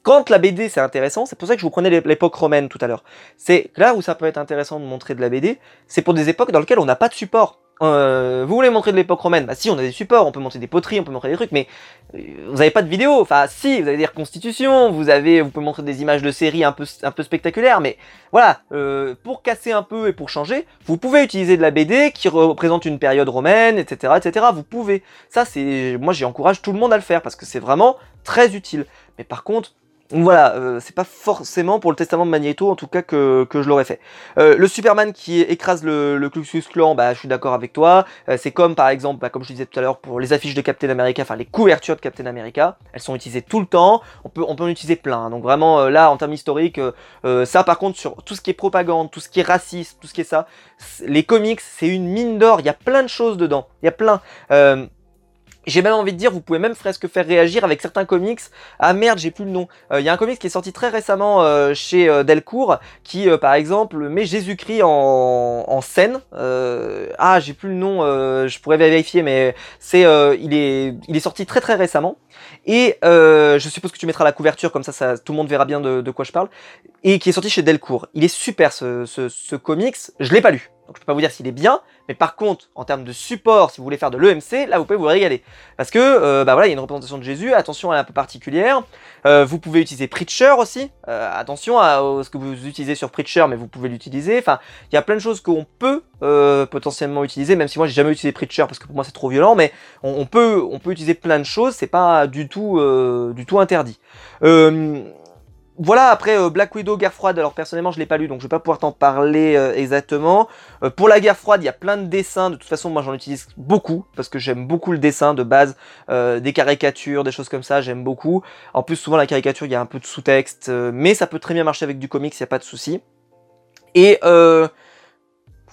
Quand la BD c'est intéressant, c'est pour ça que je vous prenais l'époque romaine tout à l'heure. C'est là où ça peut être intéressant de montrer de la BD, c'est pour des époques dans lesquelles on n'a pas de support. Euh, vous voulez montrer de l'époque romaine? Bah si, on a des supports, on peut montrer des poteries, on peut montrer des trucs, mais euh, vous n'avez pas de vidéo. Enfin si, vous avez des reconstitutions, vous avez, vous pouvez montrer des images de séries un peu, un peu spectaculaires, mais voilà, euh, pour casser un peu et pour changer, vous pouvez utiliser de la BD qui représente une période romaine, etc., etc. Vous pouvez. Ça c'est, moi j'encourage tout le monde à le faire parce que c'est vraiment très utile. Mais par contre, voilà, euh, c'est pas forcément pour le testament de Magneto en tout cas que, que je l'aurais fait. Euh, le Superman qui écrase le, le Ku Klux bah je suis d'accord avec toi. Euh, c'est comme par exemple, bah, comme je disais tout à l'heure pour les affiches de Captain America, enfin les couvertures de Captain America, elles sont utilisées tout le temps. On peut on peut en utiliser plein. Donc vraiment là en termes historiques, ça par contre sur tout ce qui est propagande, tout ce qui est raciste, tout ce qui est ça, les comics c'est une mine d'or. Il y a plein de choses dedans. Il y a plein. J'ai même envie de dire, vous pouvez même presque faire réagir avec certains comics. Ah merde, j'ai plus le nom. Euh, il y a un comics qui est sorti très récemment euh, chez euh, Delcourt, qui par exemple met Jésus-Christ en, scène. ah, j'ai plus le nom, je pourrais vérifier, mais c'est, il est, il est sorti très très récemment. Et je suppose que tu mettras la couverture, comme ça, tout le monde verra bien de, de, quoi je parle. Et qui est sorti chez Delcourt. Il est super ce, ce, ce comics. Je l'ai pas lu. Donc je peux pas vous dire s'il est bien, mais par contre, en termes de support, si vous voulez faire de l'EMC, là vous pouvez vous régaler. Parce que, euh, bah voilà, il y a une représentation de Jésus, attention, elle est un peu particulière. Euh, vous pouvez utiliser Preacher aussi, euh, attention à, ce que vous utilisez sur Preacher, mais vous pouvez l'utiliser. Enfin, il y a plein de choses qu'on peut potentiellement utiliser, même si moi j'ai jamais utilisé Preacher parce que pour moi c'est trop violent, mais on, peut, on peut utiliser plein de choses, c'est pas du tout, du tout interdit voilà, après euh, Black Widow, Guerre froide, alors personnellement je l'ai pas lu donc je vais pas pouvoir t'en parler euh, exactement. Euh, pour la Guerre froide, il y a plein de dessins, de toute façon moi j'en utilise beaucoup parce que j'aime beaucoup le dessin de base, des caricatures, des choses comme ça, j'aime beaucoup. En plus souvent la caricature il y a un peu de sous-texte, mais ça peut très bien marcher avec du comics, il n'y a pas de souci. Et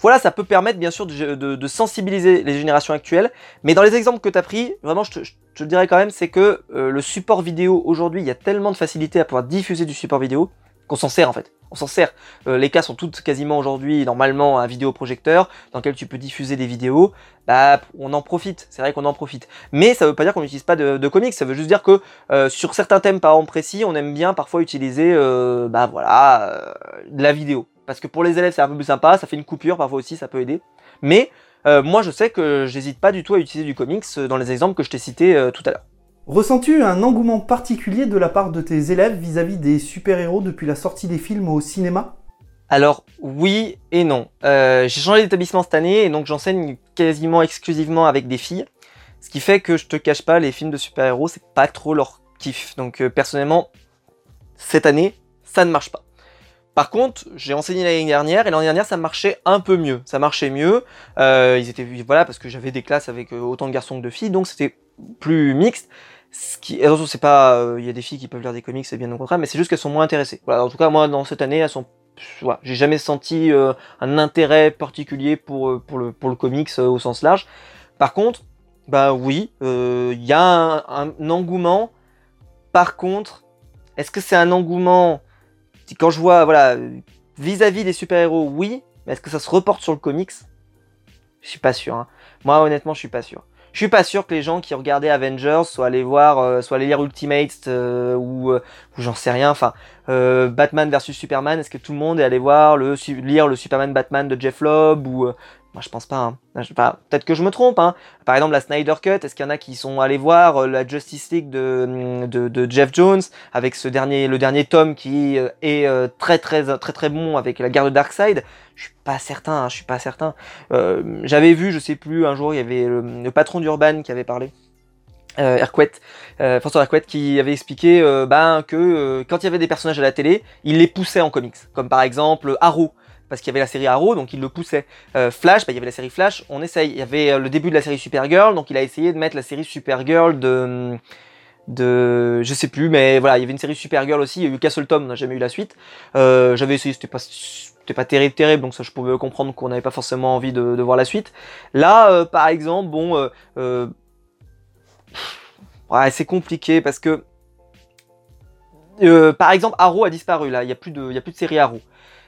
voilà, ça peut permettre bien sûr de, sensibiliser les générations actuelles, mais dans les exemples que tu as pris, vraiment je te, dirais quand même, c'est que euh, le support vidéo aujourd'hui, il y a tellement de facilité à pouvoir diffuser du support vidéo qu'on s'en sert en fait. On s'en sert. Euh, les cas sont toutes quasiment aujourd'hui normalement un vidéoprojecteur dans lequel tu peux diffuser des vidéos. Bah, on en profite. C'est vrai qu'on en profite. Mais ça veut pas dire qu'on n'utilise pas de, comics. Ça veut juste dire que euh, sur certains thèmes par exemple précis, on aime bien parfois utiliser, bah voilà, de la vidéo. Parce que pour les élèves c'est un peu plus sympa. Ça fait une coupure parfois aussi, ça peut aider. Mais euh, moi je sais que j'hésite pas du tout à utiliser du comics dans les exemples que je t'ai cités euh, tout à l'heure. Ressens-tu un engouement particulier de la part de tes élèves vis-à-vis des super-héros depuis la sortie des films au cinéma? Alors oui et non. Euh, j'ai changé d'établissement cette année et donc j'enseigne quasiment exclusivement avec des filles. Ce qui fait que je te cache pas, les films de super-héros, c'est pas trop leur kiff. Donc euh, personnellement, cette année, ça ne marche pas. Par contre, j'ai enseigné l'année dernière et l'année dernière ça marchait un peu mieux. Ça marchait mieux. Euh, ils étaient voilà parce que j'avais des classes avec euh, autant de garçons que de filles, donc c'était plus mixte. Ce qui, attention, c'est pas, euh, il y a des filles qui peuvent lire des comics, c'est bien au contraire, mais c'est juste qu'elles sont moins intéressées. Voilà, en tout cas moi dans cette année, elles sont, voilà, j'ai jamais senti euh, un intérêt particulier pour euh, pour le pour le comics au sens large. Par contre, bah oui, il y a un, un engouement. Par contre, est-ce que c'est un engouement quand je vois, voilà, vis-à-vis des super-héros, oui, mais est-ce que ça se reporte sur le comics? Je suis pas sûr. Hein. Moi, honnêtement, je suis pas sûr. Je suis pas sûr que les gens qui regardaient Avengers soient allés voir, euh, soient allés lire Ultimates euh, ou, euh, ou j'en sais rien. Enfin, Batman versus Superman. Est-ce que tout le monde est allé voir le lire le Superman Batman de Jeff Lobb ou moi je pense pas. Hein. Enfin, Peut-être que je me trompe. Hein. Par exemple, la Snyder Cut. Est-ce qu'il y en a qui sont allés voir euh, la Justice League de, de, Jeff Jones avec ce dernier, le dernier tome qui euh, est euh, très très très très bon avec la guerre de Darkseid? Je suis pas certain. Hein, je suis pas certain. J'avais vu, je sais plus, un jour il y avait le, patron d'Urban qui avait parlé. Euh, François Hercouet qui avait expliqué euh, ben, que quand il y avait des personnages à la télé, il les poussait en comics, comme par exemple Arrow, parce qu'il y avait la série Arrow, donc il le poussait. Euh, Flash, bah, il y avait la série Flash, on essaye. Il y avait euh, le début de la série Supergirl, donc il a essayé de mettre la série Supergirl de de je sais plus mais voilà il y avait une série Supergirl aussi il y a eu Castle Tom on n'a jamais eu la suite euh, j'avais essayé c'était pas c'était pas terrible terrible donc ça je pouvais comprendre qu'on n'avait pas forcément envie de, voir la suite là par exemple bon ouais c'est compliqué parce que par exemple Arrow a disparu là il y a plus de a plus de série Arrow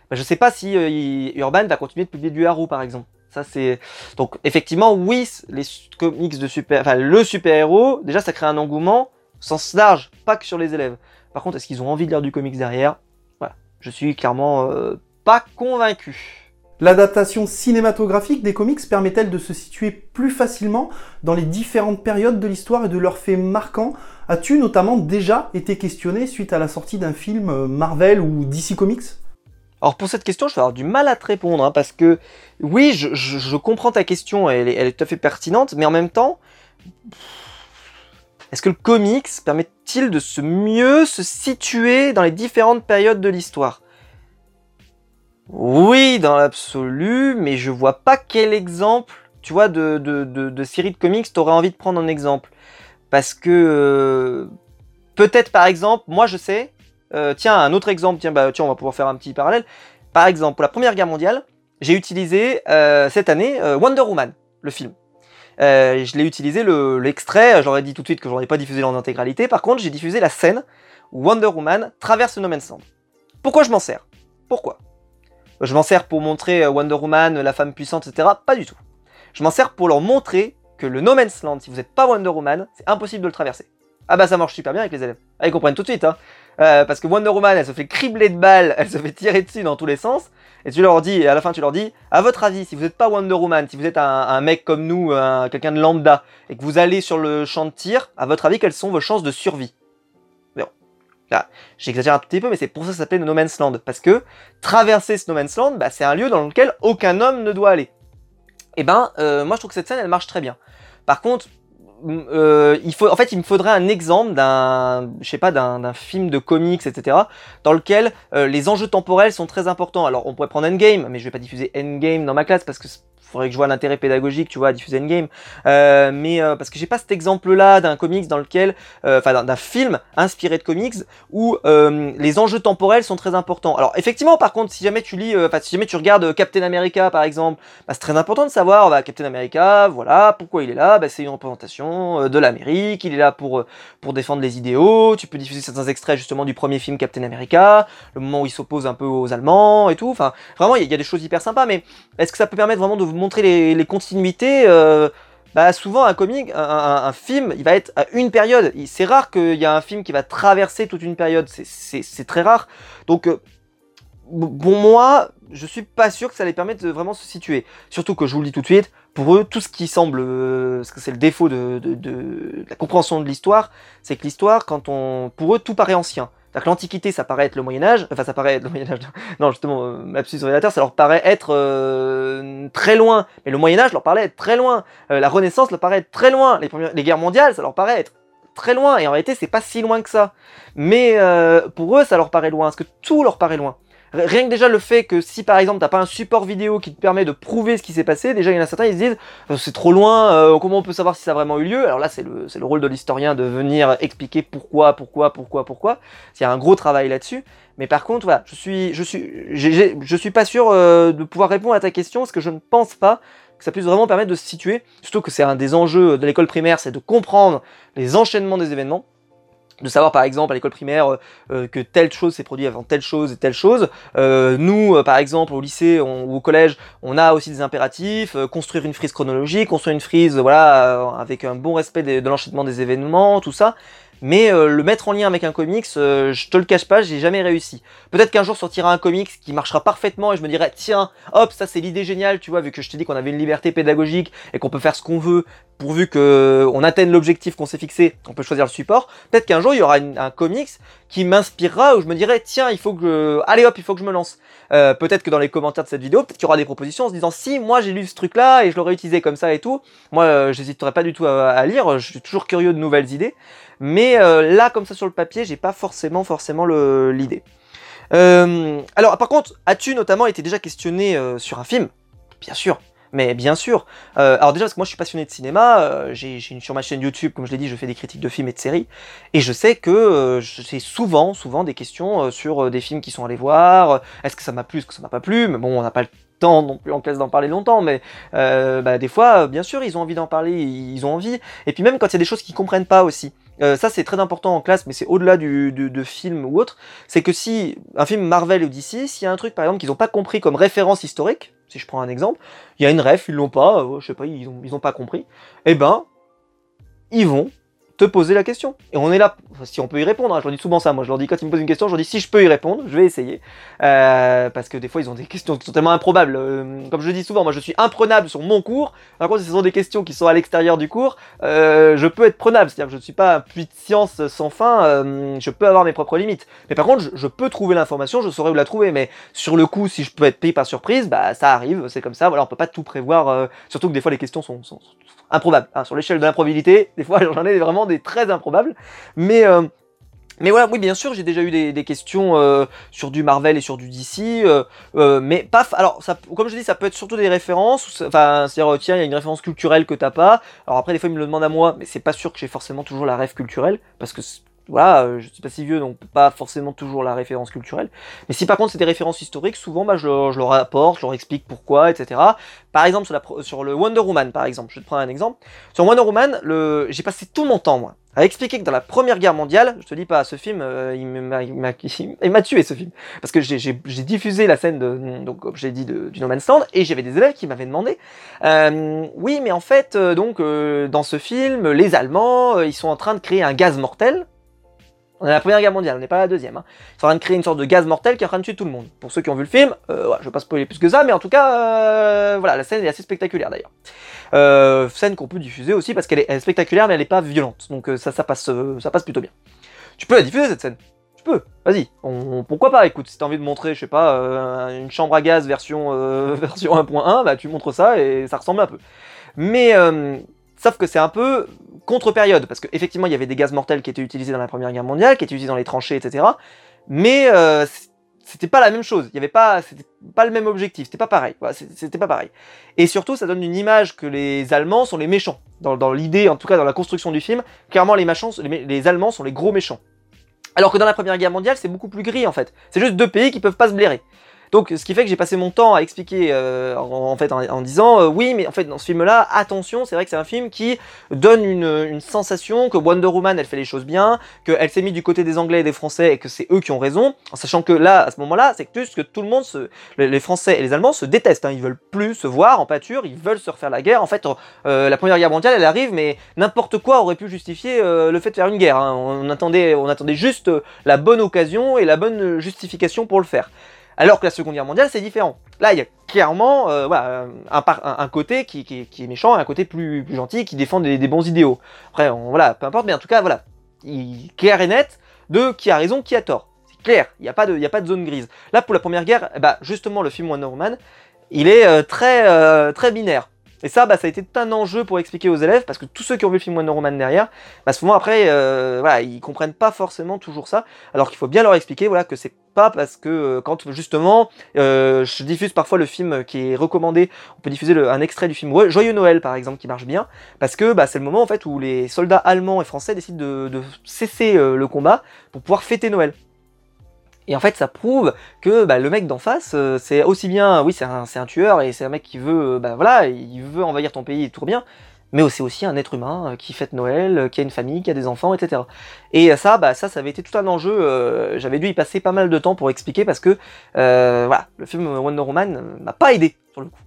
bah, je sais pas si euh, Urban va continuer de publier du Arrow par exemple. Ça c'est donc effectivement oui les comics de super enfin le super héros déjà ça crée un engouement sens large pas que sur les élèves. Par contre est-ce qu'ils ont envie de lire du comics derrière? Voilà. Je suis clairement euh, pas convaincu. L'adaptation cinématographique des comics permet-elle de se situer plus facilement dans les différentes périodes de l'histoire et de leurs faits marquants? As-tu notamment déjà été questionné suite à la sortie d'un film euh, Marvel ou DC Comics? Alors pour cette question, je vais avoir du mal à te répondre, hein, parce que oui, je, comprends ta question, elle est, elle est tout à fait pertinente, mais en même temps, est-ce que le comics permet-il de se mieux se situer dans les différentes périodes de l'histoire? Oui, dans l'absolu, mais je vois pas quel exemple, tu vois, de, de, de, série de comics t'aurais envie de prendre en exemple. Parce que euh, peut-être par exemple, moi je sais, euh, tiens, un autre exemple, tiens, bah, tiens, on va pouvoir faire un petit parallèle. Par exemple, pour la Première Guerre mondiale, j'ai utilisé euh, cette année euh, Wonder Woman, le film. Je l'ai utilisé le- l'extrait, j'aurais dit tout de suite que j'en ai pas diffusé en intégralité, par contre j'ai diffusé la scène où Wonder Woman traverse le No Man's Land. Pourquoi je m'en sers? Pourquoi? Je m'en sers pour montrer Wonder Woman, la femme puissante, etc. Pas du tout. Je m'en sers pour leur montrer que le No Man's Land, si vous n'êtes pas Wonder Woman, c'est impossible de le traverser. Ah bah ça marche super bien avec les élèves. Ah, ils comprennent tout de suite, hein. Euh, parce que Wonder Woman, elle se fait cribler de balles, elle se fait tirer dessus dans tous les sens, et tu leur dis, et à la fin tu leur dis, à votre avis, si vous n'êtes pas Wonder Woman, si vous êtes un, mec comme nous, un- quelqu'un de lambda, et que vous allez sur le champ de tir, à votre avis, quelles sont vos chances de survie? Bon, là, j'exagère un petit peu, mais c'est pour ça que ça s'appelait No Man's Land, parce que traverser ce No Man's Land, bah, c'est un lieu dans lequel aucun homme ne doit aller. Et ben, euh, moi je trouve que cette scène, elle marche très bien. Par contre, euh, il faut, en fait, il me faudrait un exemple d'un, je sais pas, d'un film de comics, etc., dans lequel euh, les enjeux temporels sont très importants. Alors, on pourrait prendre Endgame, mais je vais pas diffuser Endgame dans ma classe parce que faudrait que je vois l'intérêt pédagogique, tu vois, à diffuser Endgame. Euh, mais euh, parce que j'ai pas cet exemple-là d'un comics dans lequel, euh, enfin, d'un- film inspiré de comics où euh, les enjeux temporels sont très importants. Alors, effectivement, par contre, si jamais tu lis, euh, enfin, si jamais tu regardes Captain America, par exemple, bah, c'est très important de savoir, bah, Captain America, voilà, pourquoi il est là, bah, c'est une représentation de l'Amérique, il est là pour, pour défendre les idéaux, tu peux diffuser certains extraits justement du premier film Captain America, le moment où il s'oppose un peu aux Allemands et tout, enfin, vraiment, il y, y a des choses hyper sympas, mais est-ce que ça peut permettre vraiment de vous montrer les, continuités euh, bah souvent un comic, un, film, il va être à une période. C'est rare qu'il y a un film qui va traverser toute une période. C'est- très rare. Donc euh, bon moi, je suis pas sûr que ça les permette de vraiment se situer. Surtout que je vous le dis tout de suite, pour eux, tout ce qui semble, euh, que c'est le défaut de la compréhension de l'histoire, c'est que l'histoire, quand on, pour eux, tout paraît ancien. L'Antiquité, ça paraît être le Moyen Âge, enfin ça paraît être le Moyen Âge, [LAUGHS] non justement, euh, révélateur, ça leur paraît être euh, très loin, mais le Moyen Âge leur paraît être très loin, Euh, la Renaissance leur paraît être très loin, les guerres mondiales, ça leur paraît être très loin, et en réalité c'est pas si loin que ça. Mais euh, pour eux, ça leur paraît loin, parce que tout leur paraît loin. Rien que déjà le fait que si par exemple t'as pas un support vidéo qui te permet de prouver ce qui s'est passé, déjà il y en a certains ils se disent Euh, c'est trop loin, euh, comment on peut savoir si ça a vraiment eu lieu? Alors là c'est le, le rôle de l'historien de venir expliquer pourquoi, pourquoi, pourquoi, pourquoi. Il y a un gros travail là-dessus. Mais par contre voilà, je suis, je suis, je suis pas sûr euh, de pouvoir répondre à ta question parce que je ne pense pas que ça puisse vraiment permettre de se situer. Surtout que c'est un des enjeux de l'école primaire, c'est de comprendre les enchaînements des événements de savoir par exemple à l'école primaire euh, euh, que telle chose s'est produite avant telle chose et telle chose. Euh, nous, par exemple, au lycée ou au collège, on a aussi des impératifs, construire une frise chronologique, construire une frise, voilà, avec un bon respect de l'enchaînement des événements, tout ça. Mais euh, le mettre en lien avec un comics, euh, je te le cache pas, j'ai jamais réussi. Peut-être qu'un jour sortira un comics qui marchera parfaitement et je me dirais tiens, hop, ça c'est l'idée géniale, tu vois, vu que je t'ai dit qu'on avait une liberté pédagogique et qu'on peut faire ce qu'on veut pourvu que on atteigne l'objectif qu'on s'est fixé, on peut choisir le support. Peut-être qu'un jour il y aura un comics qui m'inspirera où je me dirais tiens, il faut que allez hop, il faut que je me lance. Euh, peut-être que dans les commentaires de cette vidéo, peut-être qu'il y aura des propositions en se disant si moi j'ai lu ce truc là et je l'aurais utilisé comme ça et tout. Moi, euh, j'hésiterai pas du tout à, lire. Je suis toujours curieux de nouvelles idées. Mais euh, là, comme ça sur le papier, j'ai pas forcément forcément l'idée. Alors, par contre, as-tu notamment été déjà questionné sur un film Bien sûr. Mais bien sûr. Euh, alors déjà parce que moi je suis passionné de cinéma, euh, j'ai sur ma chaîne YouTube, comme je l'ai dit, je fais des critiques de films et de séries, et je sais que euh, j'ai souvent, souvent des questions euh, sur des films qui sont allés voir. Est-ce que ça m'a plu, est-ce que ça m'a pas plu? Mais bon, on n'a pas le temps non plus en classe d'en parler longtemps, mais bah, des fois, bien sûr, ils ont envie d'en parler, ils ont envie. Et puis même quand il y a des choses qu'ils comprennent pas aussi. Ça c'est très important en classe, mais c'est au-delà du, du- de film ou autre. C'est que si un film Marvel ou DC, s'il y a un truc par exemple qu'ils n'ont pas compris comme référence historique, si je prends un exemple, il y a une ref, ils l'ont pas, euh, je sais pas, ils ont, ils ont pas compris, eh ben, ils vont te poser la question. Et on est là, si on peut y répondre, hein, je leur dis souvent ça, moi je leur dis quand ils me posent une question, je leur dis si je peux y répondre, je vais essayer. Euh, parce que des fois ils ont des questions qui sont tellement improbables. Euh, comme je le dis souvent, moi je suis imprenable sur mon cours, par contre si ce sont des questions qui sont à l'extérieur du cours, euh, je peux être prenable, c'est-à-dire que je ne suis pas un puits de science sans fin, euh, je peux avoir mes propres limites. Mais par contre, je, je peux trouver l'information, je saurais où la trouver, mais sur le coup, si je peux être pris par surprise, bah ça arrive, c'est comme ça, voilà, on peut pas tout prévoir, euh, surtout que des fois les questions sont, sont- sont improbables. hein. Sur l'échelle de l'improbabilité, des fois [LAUGHS] j'en ai vraiment des très improbables, mais... euh, mais voilà, oui, bien sûr, j'ai déjà eu des, questions euh, sur du Marvel et sur du DC, euh, euh, mais paf, alors, ça, comme je dis, ça peut être surtout des références, enfin, c'est-à-dire, euh, tiens, il y a une référence culturelle que t'as pas, alors après, des fois, ils me le demandent à moi, mais c'est pas sûr que j'ai forcément toujours la rêve culturelle, parce que, voilà, euh, je suis pas si vieux, donc pas forcément toujours la référence culturelle, mais si par contre c'est des références historiques, souvent, bah, je, je leur apporte, je leur explique pourquoi, etc. Par exemple, sur, la, sur le Wonder Woman, par exemple, je vais te prendre un exemple, sur Wonder Woman, le... j'ai passé tout mon temps, moi, à expliquer que dans la Première Guerre mondiale, je te dis pas, ce film, euh, il [LAUGHS] m'a tué ce film, parce que j'ai- j'ai diffusé la scène de, donc comme j'ai dit, du No Man's Land, et j'avais des élèves qui m'avaient demandé, euh, oui, mais en fait, euh, donc euh, dans ce film, les Allemands, euh, ils sont en train de créer un gaz mortel. On est à la Première Guerre mondiale, on n'est pas à la deuxième. Hein. Ils sont en train de créer une sorte de gaz mortel qui est en train de tuer tout le monde. Pour ceux qui ont vu le film, euh, je vais pas spoiler plus que ça, mais en tout cas, euh, voilà, la scène est assez spectaculaire d'ailleurs. Euh, scène qu'on peut diffuser aussi parce qu'elle est, spectaculaire mais elle est pas violente, donc ça, ça passe, ça passe plutôt bien. Tu peux la diffuser cette scène? Tu peux, vas-y. Pourquoi pas? Écoute, si t'as envie de montrer, je sais pas, une chambre à gaz version [LAUGHS] version 1.1, bah tu montres ça et ça ressemble un peu. Mais sauf que c'est un peu contre-période parce qu'effectivement il y avait des gaz mortels qui étaient utilisés dans la Première Guerre mondiale, qui étaient utilisés dans les tranchées, etc. Mais euh, c'était pas la même chose. Il y avait pas, pas le même objectif. C'était pas pareil. C'était pas pareil. Et surtout, ça donne une image que les Allemands sont les méchants. Dans, l'idée, en tout cas dans la construction du film, clairement les Allemands sont les gros méchants. Alors que dans la Première Guerre mondiale, c'est beaucoup plus gris en fait. C'est juste deux pays qui peuvent pas se blairer. Donc, ce qui fait que j'ai passé mon temps à expliquer, euh, en, fait, en, disant, euh, oui, mais en fait, dans ce film-là, attention, c'est vrai que c'est un film qui donne une, sensation que Wonder Woman, elle fait les choses bien, qu'elle s'est mise du côté des Anglais et des Français et que c'est eux qui ont raison, en sachant que là, à ce moment-là, c'est juste que tout le monde, les, Français et les Allemands se détestent, hein, ils veulent plus se voir en pâture, ils veulent se refaire la guerre. En fait, euh, la Première Guerre mondiale, elle arrive, mais n'importe quoi aurait pu justifier le fait de faire une guerre. hein. On, attendait, on attendait juste la bonne occasion et la bonne justification pour le faire. Alors que la Seconde Guerre mondiale, c'est différent. Là, il y a clairement euh, voilà, un, côté qui, est méchant et un côté plus, gentil qui défend des, bons idéaux. Après, voilà, peu importe, mais en tout cas, voilà, il, clair et net de qui a raison, qui a tort. C'est clair, il n'y a, pas de, a pas de zone grise. Là, pour la Première Guerre, bah, justement, le film Wonder Woman, il est euh, très, euh, très binaire. Et ça, bah, ça a été un enjeu pour expliquer aux élèves, parce que tous ceux qui ont vu le film Wonder Woman derrière, bah, souvent après, euh, voilà, ils comprennent pas forcément toujours ça, alors qu'il faut bien leur expliquer, voilà, que c'est pas parce que euh, quand justement, euh, je diffuse parfois le film qui est recommandé, on peut diffuser un extrait du film Joyeux Noël par exemple, qui marche bien, parce que bah, c'est le moment en fait où les soldats allemands et français décident de, cesser le combat pour pouvoir fêter Noël. Et en fait, ça prouve que bah, le mec d'en face, euh, c'est aussi bien, oui, c'est un, tueur et c'est un mec qui veut, euh, bah voilà, il veut envahir ton pays et tout bien, mais c'est aussi un être humain euh, qui fête Noël, qui a une famille, qui a des enfants, etc. Et ça, bah ça, ça avait été tout un enjeu. J'avais dû y passer pas mal de temps pour expliquer parce que, voilà, le film Wonder Woman m'a pas aidé sur le coup.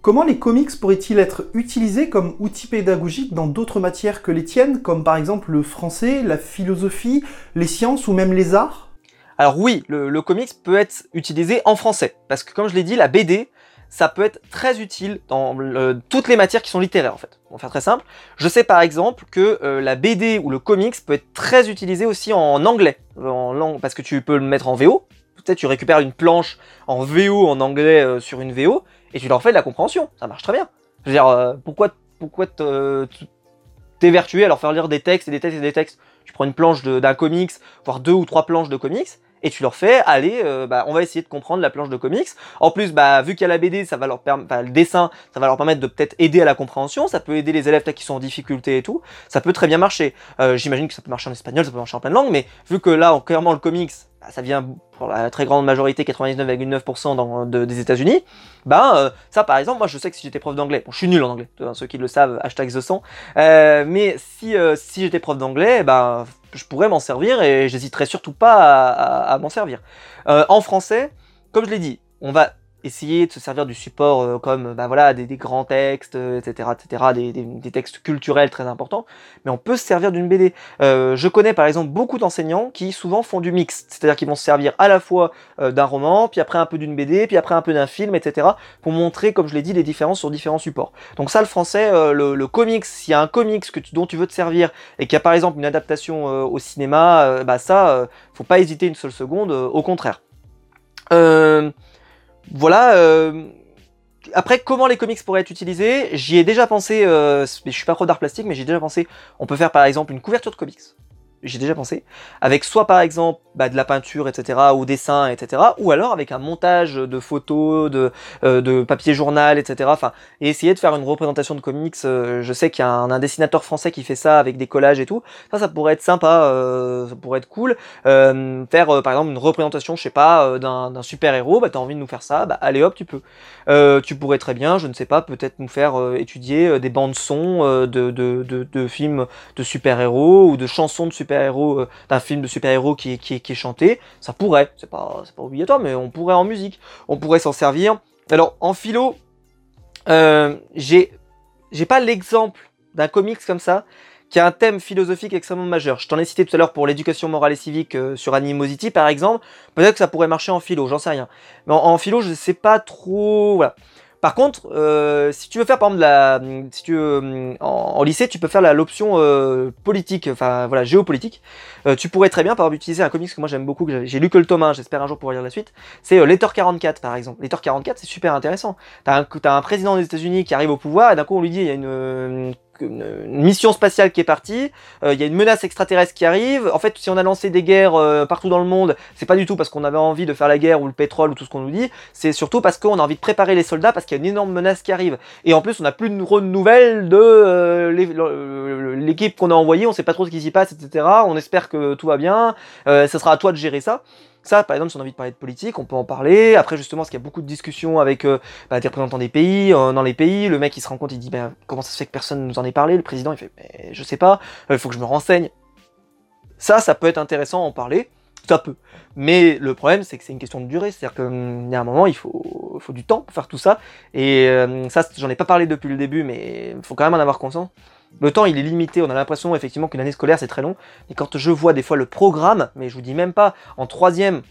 Comment les comics pourraient-ils être utilisés comme outil pédagogique dans d'autres matières que les tiennes, comme par exemple le français, la philosophie, les sciences ou même les arts? Alors oui, le, comics peut être utilisé en français, parce que comme je l'ai dit, la BD, ça peut être très utile dans toutes les matières qui sont littéraires en fait. On va faire très simple. Je sais par exemple que euh, la BD ou le comics peut être très utilisé aussi en anglais, parce que tu peux le mettre en VO. Peut-être tu récupères une planche en VO en anglais euh, sur une VO et tu leur fais de la compréhension. Ça marche très bien. Je veux dire, euh, pourquoi, pourquoi t'évertuer à leur faire lire des textes et des textes et des textes? Tu prends une planche d'un comics, voire deux ou trois planches de comics, et tu leur fais allez euh, bah, on va essayer de comprendre la planche de comics. En plus bah vu qu'il y a la BD ça va leur permettre le dessin ça va leur permettre de peut-être aider à la compréhension ça peut aider les élèves qui sont en difficulté et tout ça peut très bien marcher. Euh, j'imagine que ça peut marcher en espagnol ça peut marcher en plein de langues mais vu que là clairement le comics bah, ça vient pour la très grande majorité, 99,9% des États-Unis, ben ça par exemple, moi je sais que si j'étais prof d'anglais, bon je suis nul en anglais, ceux qui le savent, hashtag the mais si, si j'étais prof d'anglais, ben je pourrais m'en servir et j'hésiterais surtout pas à, m'en servir. Euh, en français, comme je l'ai dit, on va essayer de se servir du support euh, comme bah voilà des, grands textes, etc., euh, etc., des, des, textes culturels très importants, mais on peut se servir d'une BD. Euh, je connais par exemple beaucoup d'enseignants qui souvent font du mix, c'est-à-dire qu'ils vont se servir à la fois d'un roman, puis après un peu d'une BD, puis après un peu d'un film, etc., pour montrer, comme je l'ai dit, les différences sur différents supports. Donc ça, le français, le, le, comics, s'il y a un comics que dont tu veux te servir et qu'il y a par exemple une adaptation au cinéma, bah ça, faut pas hésiter une seule seconde, au contraire. Voilà. Euh, après, comment les comics pourraient être utilisés J'y ai déjà pensé, euh, je suis pas trop d'art plastique, mais j'ai déjà pensé, on peut faire par exemple une couverture de comics j'ai déjà pensé, avec soit par exemple bah, de la peinture, etc., ou dessin, etc., ou alors avec un montage de photos, de, euh, de papier journal, etc., enfin, et essayer de faire une représentation de comics, euh, je sais qu'il y a un, dessinateur français qui fait ça avec des collages et tout, ça, ça pourrait être sympa, euh, ça pourrait être cool, faire par exemple une représentation, je sais pas, d'un super-héros, bah t'as envie de nous faire ça, bah allez hop, tu peux. tu pourrais très bien, je ne sais pas, peut-être nous faire étudier des bandes son de, de, de, de films de super-héros, ou de chansons de super héros euh, d'un film de super-héros qui est, qui, est, chanté, ça pourrait, c'est pas, pas obligatoire, mais on pourrait en musique, on pourrait s'en servir. Alors, en philo, euh, j'ai pas l'exemple d'un comics comme ça qui a un thème philosophique extrêmement majeur. Je t'en ai cité tout à l'heure pour l'éducation morale et civique euh, sur Animosity par exemple. Peut-être que ça pourrait marcher en philo, j'en sais rien. Mais en, en philo, je sais pas trop. Voilà. Par contre, euh, si tu veux faire par exemple la, si tu veux, en, lycée, tu peux faire l'option euh, politique, enfin voilà, géopolitique. Euh, tu pourrais très bien par exemple utiliser un comics que moi j'aime beaucoup, que j'ai lu que le tome 1, j'espère un jour pouvoir lire la suite. C'est Letter 44 par exemple. Letter 44, c'est super intéressant. T'as un, un président des États-Unis qui arrive au pouvoir et d'un coup on lui dit il y a une une, mission spatiale qui est partie, euh, il y a une menace extraterrestre qui arrive. En fait, si on a lancé des guerres euh, partout dans le monde, c'est pas du tout parce qu'on avait envie de faire la guerre ou le pétrole ou tout ce qu'on nous dit, c'est surtout parce qu'on a envie de préparer les soldats parce qu'il y a une énorme menace qui arrive. Et en plus, on n'a plus de nouvelles de euh, l'équipe qu'on a envoyée, on sait pas trop ce qui s'y passe, etc. On espère que tout va bien, ce sera à toi de gérer ça. Par exemple, si on a envie de parler de politique, on peut en parler. Après, justement, parce qu'il y a beaucoup de discussions avec euh, bah, des représentants des pays, euh, dans les pays, le mec il se rend compte, il dit ben, comment ça se fait que personne nous en ait parlé? Le président il fait mais je sais pas, euh, il faut que je me renseigne. Ça, ça peut être intéressant en parler, ça peut. Mais le problème, c'est que c'est une question de durée, c'est-à-dire qu'il hum, y a un moment, il faut, faut du temps pour faire tout ça. Et ça, j'en ai pas parlé depuis le début, mais il faut quand même en avoir conscience. Le temps, il est limité. On a l'impression effectivement qu'une année scolaire, c'est très long. Et quand je vois des fois le programme, mais je vous dis même pas, en troisième,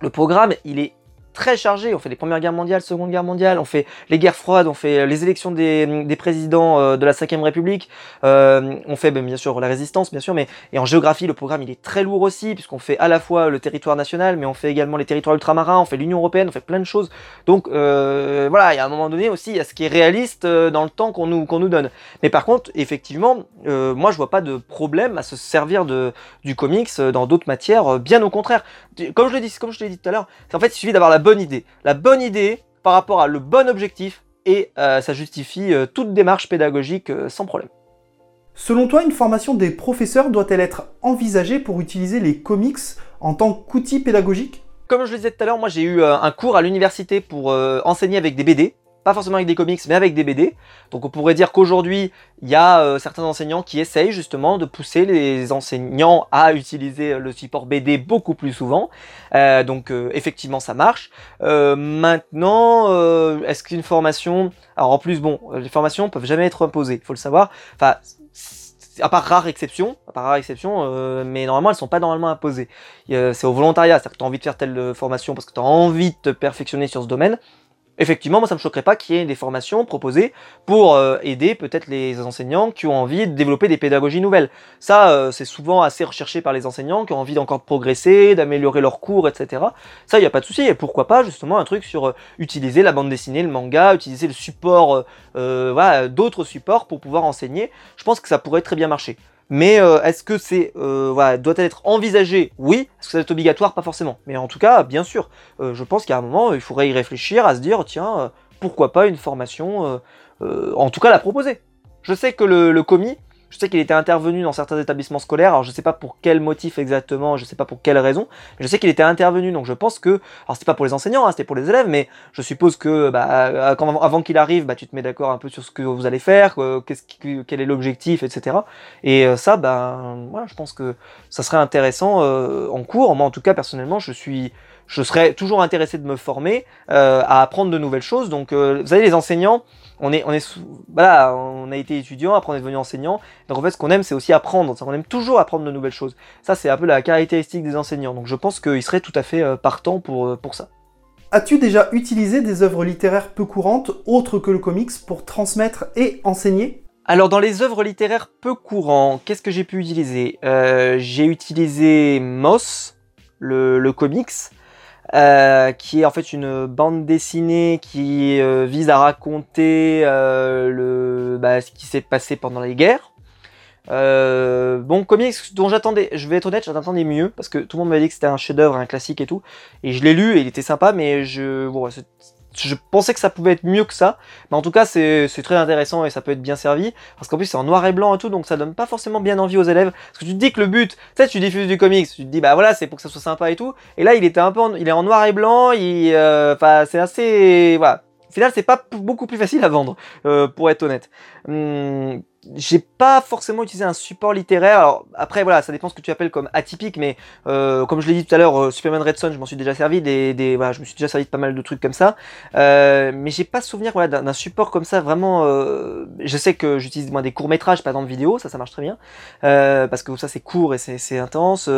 le programme, il est très chargé. On fait les Premières Guerres mondiales, Seconde Guerre mondiale, on fait les guerres froides, on fait les élections des, des présidents euh, de la 5 République, euh, on fait ben, bien sûr la résistance, bien sûr, mais et en géographie, le programme il est très lourd aussi, puisqu'on fait à la fois le territoire national, mais on fait également les territoires ultramarins, on fait l'Union Européenne, on fait plein de choses. Donc euh, voilà, il y a un moment donné aussi, il y a ce qui est réaliste dans le temps qu'on nous, qu'on nous donne. Mais par contre, effectivement, moi je vois pas de problème à se servir de, du comics dans d'autres matières, bien au contraire. Comme je l'ai dit, comme je l'ai dit tout à l'heure, en fait il suffit d'avoir la bonne idée. La bonne idée par rapport à le bon objectif et euh, ça justifie euh, toute démarche pédagogique euh, sans problème. Selon toi, une formation des professeurs doit-elle être envisagée pour utiliser les comics en tant qu'outil pédagogique? Comme je le disais tout à l'heure, moi j'ai eu un cours à l'université pour enseigner avec des BD pas forcément avec des comics, mais avec des BD. Donc on pourrait dire qu'aujourd'hui, il y a euh, certains enseignants qui essayent justement de pousser les enseignants à utiliser le support BD beaucoup plus souvent. Euh, donc euh, effectivement, ça marche. maintenant, est-ce qu'une formation... Alors en plus, bon, les formations peuvent jamais être imposées, il faut le savoir. Enfin, à part rare exception, à part rare exception, mais normalement elles sont pas normalement imposées. c'est au volontariat, c'est-à-dire que tu as envie de faire telle formation parce que tu as envie de te perfectionner sur ce domaine, Effectivement, moi ça me choquerait pas qu'il y ait des formations proposées pour euh, aider peut-être les enseignants qui ont envie de développer des pédagogies nouvelles. Ça, euh, c'est souvent assez recherché par les enseignants qui ont envie d'encore progresser, d'améliorer leurs cours, etc. Ça, il n'y a pas de souci. Et pourquoi pas justement un truc sur euh, utiliser la bande dessinée, le manga, utiliser le support, voilà, d'autres supports pour pouvoir enseigner. Je pense que ça pourrait très bien marcher. Mais euh, est-ce que c'est euh, doit-elle être envisagé Oui. Est-ce que ça doit être obligatoire? Pas forcément. Mais en tout cas, bien sûr, euh, je pense qu'à un moment, il faudrait y réfléchir, à se dire, tiens, pourquoi pas une formation, en tout cas la proposer. Je sais que le, le commis, je sais qu'il était intervenu dans certains établissements scolaires, alors je sais pas pour quel motif exactement, je sais pas pour quelle raison, mais je sais qu'il était intervenu, donc je pense que, alors c'était pas pour les enseignants, hein, c'était pour les élèves, mais je suppose que bah, avant qu'il arrive, bah, tu te mets d'accord un peu sur ce que vous allez faire, quel est l'objectif, etc. Et euh, ça, ben, je pense que ça serait intéressant euh, en cours. Moi, en tout cas, personnellement, je suis je serais toujours intéressé de me former, euh, à apprendre de nouvelles choses. Donc, vous savez, les enseignants, on est, on est, voilà, on a été étudiant, après on est devenu enseignant. Donc en fait, ce qu'on aime, c'est aussi apprendre. On aime toujours apprendre de nouvelles choses. Ça, c'est un peu la caractéristique des enseignants. Donc je pense qu'ils seraient tout à fait euh, partants pour, euh, pour ça. As-tu déjà utilisé des œuvres littéraires peu courantes, autres que le comics, pour transmettre et enseigner? Alors dans les œuvres littéraires peu courantes, qu'est-ce que j'ai pu utiliser? Euh, J'ai utilisé Moss, le, le comics, euh, qui est en fait une bande dessinée qui euh, vise à raconter euh, le, bah, ce qui s'est passé pendant les guerres. bon, comics dont j'attendais, je vais être honnête, j'attendais mieux parce que tout le monde m'avait dit que c'était un chef-d'œuvre, un classique et tout, et je l'ai lu et il était sympa, mais je, bon, je pensais que ça pouvait être mieux que ça, mais en tout cas c'est très intéressant et ça peut être bien servi, parce qu'en plus c'est en noir et blanc et tout, donc ça donne pas forcément bien envie aux élèves, parce que tu te dis que le but, tu sais, tu diffuses du comics, tu te dis bah voilà c'est pour que ça soit sympa et tout, et là il était un peu, en, il est en noir et blanc, euh, enfin c'est assez, voilà, au final c'est pas beaucoup plus facile à vendre, euh, pour être honnête. Hum, j'ai pas forcément utilisé un support littéraire. Alors après voilà, ça dépend ce que tu appelles comme atypique, mais euh, comme je l'ai dit tout à l'heure, euh, Superman Red Son, je m'en suis déjà servi, des, des, voilà, je me suis déjà servi de pas mal de trucs comme ça. Euh, mais j'ai pas souvenir voilà, d'un support comme ça vraiment. Euh, je sais que j'utilise moi des courts métrages, pas exemple vidéo, ça ça marche très bien, euh, parce que ça c'est court et c'est intense.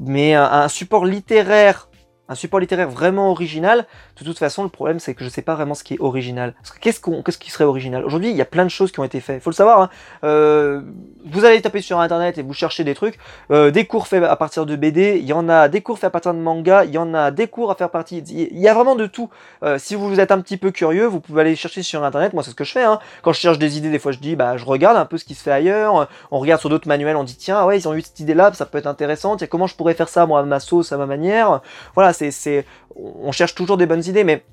mais un support littéraire un support littéraire vraiment original, de toute façon, le problème, c'est que je sais pas vraiment ce qui est original. Qu'est-ce qu'on, qu'est-ce qui serait original? Aujourd'hui, il y a plein de choses qui ont été faites. Faut le savoir. Hein. Euh, vous allez taper sur internet et vous cherchez des trucs. Euh, des cours faits à partir de BD, il y en a des cours faits à partir de manga, il y en a des cours à faire partie. Il y a vraiment de tout. Euh, si vous êtes un petit peu curieux, vous pouvez aller chercher sur internet. Moi, c'est ce que je fais. Hein. Quand je cherche des idées, des fois, je dis, bah, je regarde un peu ce qui se fait ailleurs. On regarde sur d'autres manuels, on dit, tiens, ouais, ils ont eu cette idée-là, ça peut être intéressant. Tiens, comment je pourrais faire ça, moi, à ma sauce, à ma manière? Voilà, c'est, on cherche toujours des bonnes idées, mais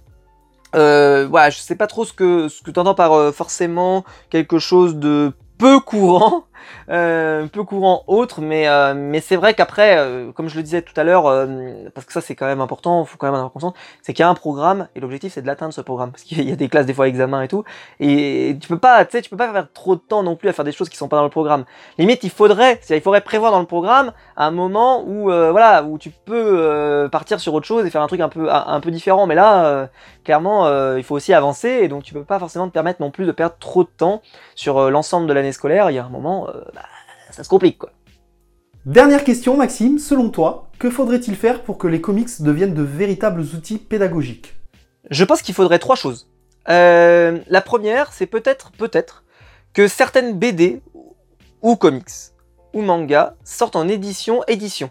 euh, voilà, je sais pas trop ce que, ce que tu entends par euh, forcément quelque chose de peu courant un peu courant autre, mais, euh, mais c'est vrai qu'après, euh, comme je le disais tout à l'heure, parce que ça c'est quand même important, il faut quand même en avoir conscience, c'est qu'il y a un programme et l'objectif c'est de l'atteindre ce programme, parce qu'il y a des classes des fois examen et tout, et tu peux pas, tu sais, tu peux pas faire trop de temps non plus à faire des choses qui sont pas dans le programme. Limite, il faudrait, il faudrait prévoir dans le programme un moment où, voilà, où tu peux partir sur autre chose et faire un truc un peu, un, peu différent, mais là, clairement, il faut aussi avancer, et donc tu peux pas forcément te permettre non plus de perdre trop de temps sur l'ensemble de l'année scolaire. Il y a un moment, bah, ça se complique quoi. Dernière question, Maxime, selon toi, que faudrait-il faire pour que les comics deviennent de véritables outils pédagogiques? Je pense qu'il faudrait trois choses. Euh, la première, c'est peut-être, peut-être, que certaines BD ou comics ou mangas sortent en édition, édition,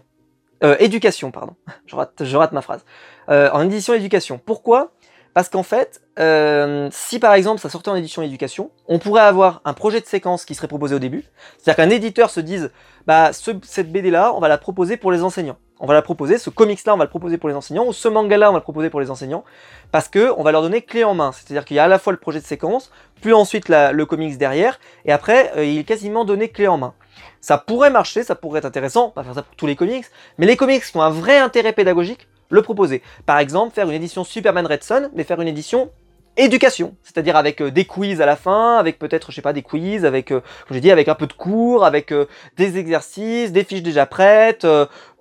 euh, éducation, pardon. [LAUGHS] Je rate, je rate ma phrase. Euh, en édition éducation. Pourquoi? Parce qu'en fait, euh, si par exemple ça sortait en édition éducation, on pourrait avoir un projet de séquence qui serait proposé au début. C'est-à-dire qu'un éditeur se dise, bah ce, cette BD là, on va la proposer pour les enseignants. On va la proposer, ce comics là, on va le proposer pour les enseignants, ou ce manga là, on va le proposer pour les enseignants, parce que on va leur donner clé en main. C'est-à-dire qu'il y a à la fois le projet de séquence, puis ensuite le comics derrière, et après il est quasiment donné clé en main. Ça pourrait marcher, ça pourrait être intéressant, pas faire ça pour tous les comics, mais les comics qui ont un vrai intérêt pédagogique, le proposer. Par exemple, faire une édition Superman Red Son, mais faire une édition éducation, c'est-à-dire avec euh, des quiz à la fin, avec peut-être, je sais pas, des quiz, avec, euh, comme j'ai dit, avec un peu de cours, avec euh, des exercices, des fiches déjà prêtes,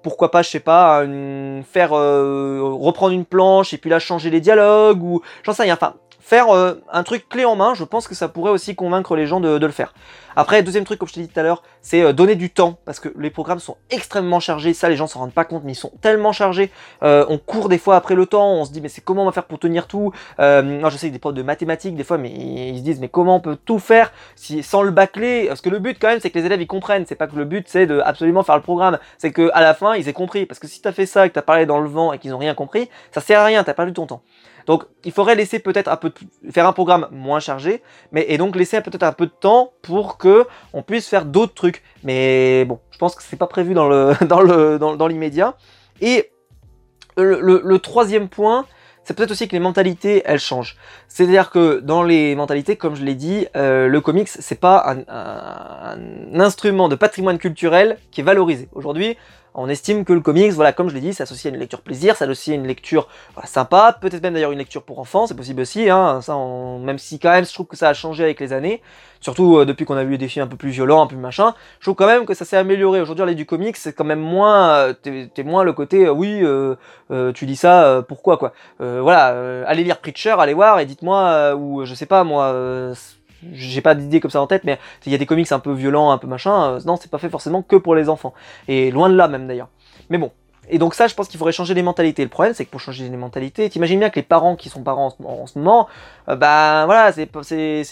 pourquoi pas, je sais pas, faire reprendre une planche et puis là changer les dialogues, ou j'en sais rien, enfin, faire euh, un truc clé en main, je pense que ça pourrait aussi convaincre les gens de, le faire. Après, deuxième truc, comme je t'ai dit tout à l'heure, c'est euh, donner du temps, parce que les programmes sont extrêmement chargés, ça les gens s'en rendent pas compte, mais ils sont tellement chargés, euh, on court des fois après le temps, on se dit mais c'est comment on va faire pour tenir tout? Moi je sais que des profs de mathématiques des fois, mais ils se disent mais comment on peut tout faire si, sans le bâcler? Parce que le but quand même c'est que les élèves ils comprennent, c'est pas que le but c'est de absolument faire le programme, c'est que à la fin ils aient compris, parce que si t'as fait ça et que t'as parlé dans le vent et qu'ils ont rien compris, ça sert à rien, t'as perdu ton temps. Donc il faudrait laisser peut-être un peu faire un programme moins chargé, mais et donc laisser peut-être un peu de temps pour que on puisse faire d'autres trucs. Mais bon, je pense que c'est pas prévu dans le [LAUGHS] dans le dans, l'immédiat. Et le, troisième point, c'est peut-être aussi que les mentalités elles changent. C'est-à-dire que dans les mentalités, comme je l'ai dit, euh, le comics c'est pas un, instrument de patrimoine culturel qui est valorisé. Aujourd'hui, on estime que le comics, voilà, comme je l'ai dit, c'est associé à une lecture plaisir, c'est associé à une lecture sympa, peut-être même d'ailleurs une lecture pour enfants, c'est possible aussi, hein, ça, même si quand même je trouve que ça a changé avec les années, surtout euh, depuis qu'on a vu des films un peu plus violents, un peu machin, je trouve quand même que ça s'est amélioré. Aujourd'hui, aller du comics, c'est quand même moins, euh, t'es moins le côté, euh, oui, tu dis ça, pourquoi quoi. voilà, allez lire Preacher, allez voir et dites-moi, ou je sais pas moi j'ai pas d'idée comme ça en tête, mais il y a des comics un peu violents, un peu machin. Euh, non, c'est pas fait forcément que pour les enfants. Et loin de là même d'ailleurs. Mais bon. Et donc ça, je pense qu'il faudrait changer les mentalités. Le problème, c'est que pour changer les mentalités, t'imagines bien que les parents qui sont parents en, ce moment, euh, bah voilà, c'est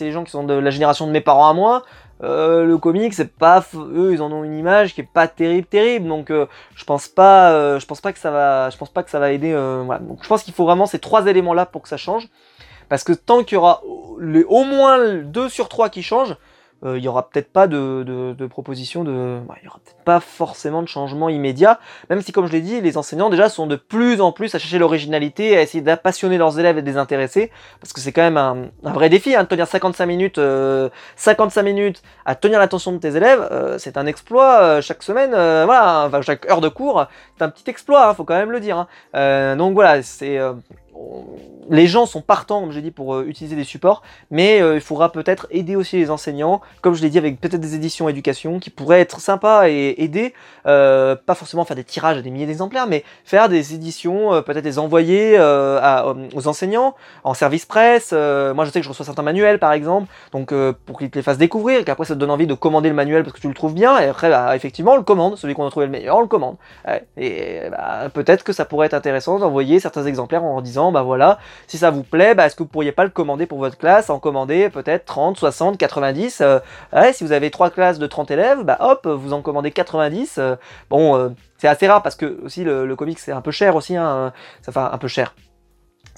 les gens qui sont de la génération de mes parents à moi. Euh, le comic, c'est pas eux, ils en ont une image qui est pas terrible, terrible. Donc je pense pas, je pense pas que ça va, je pense pas que ça va aider. voilà. Donc je pense qu'il faut vraiment ces trois éléments là pour que ça change. Parce que tant qu'il y aura au moins 2 sur 3 qui changent, euh, il n'y aura peut-être pas de, proposition de. il y aura peut-être pas forcément de changement immédiat, même si, comme je l'ai dit, les enseignants déjà sont de plus en plus à chercher l'originalité, à essayer d'appassionner leurs élèves et de les intéresser, parce que c'est quand même un, vrai défi, hein, de tenir 55 minutes, euh, 55 minutes à tenir l'attention de tes élèves, euh, c'est un exploit euh, chaque semaine, voilà, enfin, chaque heure de cours, c'est un petit exploit, hein, faut quand même le dire. Hein. donc voilà, c'est les gens sont partants, comme j'ai dit, pour euh, utiliser des supports, mais euh, il faudra peut-être aider aussi les enseignants, comme je l'ai dit, avec peut-être des éditions éducation qui pourraient être sympas et aider, euh, pas forcément faire des tirages à des milliers d'exemplaires, mais faire des éditions, peut-être les envoyer aux enseignants en service presse. moi, je sais que je reçois certains manuels, par exemple, donc pour qu'ils te les fassent découvrir, qu'après ça te donne envie de commander le manuel parce que tu le trouves bien, et après, bah, effectivement, on le commande, celui qu'on a trouvé le meilleur, on le commande. et bah, peut-être que ça pourrait être intéressant d'envoyer certains exemplaires en disant, bah voilà, si ça vous plaît, bah, est-ce que vous pourriez pas le commander pour votre classe, en commander peut-être 30, 60, 90 Si vous avez trois classes de 30 élèves, bah hop, vous en commandez 90. Euh, bon, euh, c'est assez rare parce que aussi le, le comics c'est un peu cher aussi, hein, ça fait un peu cher.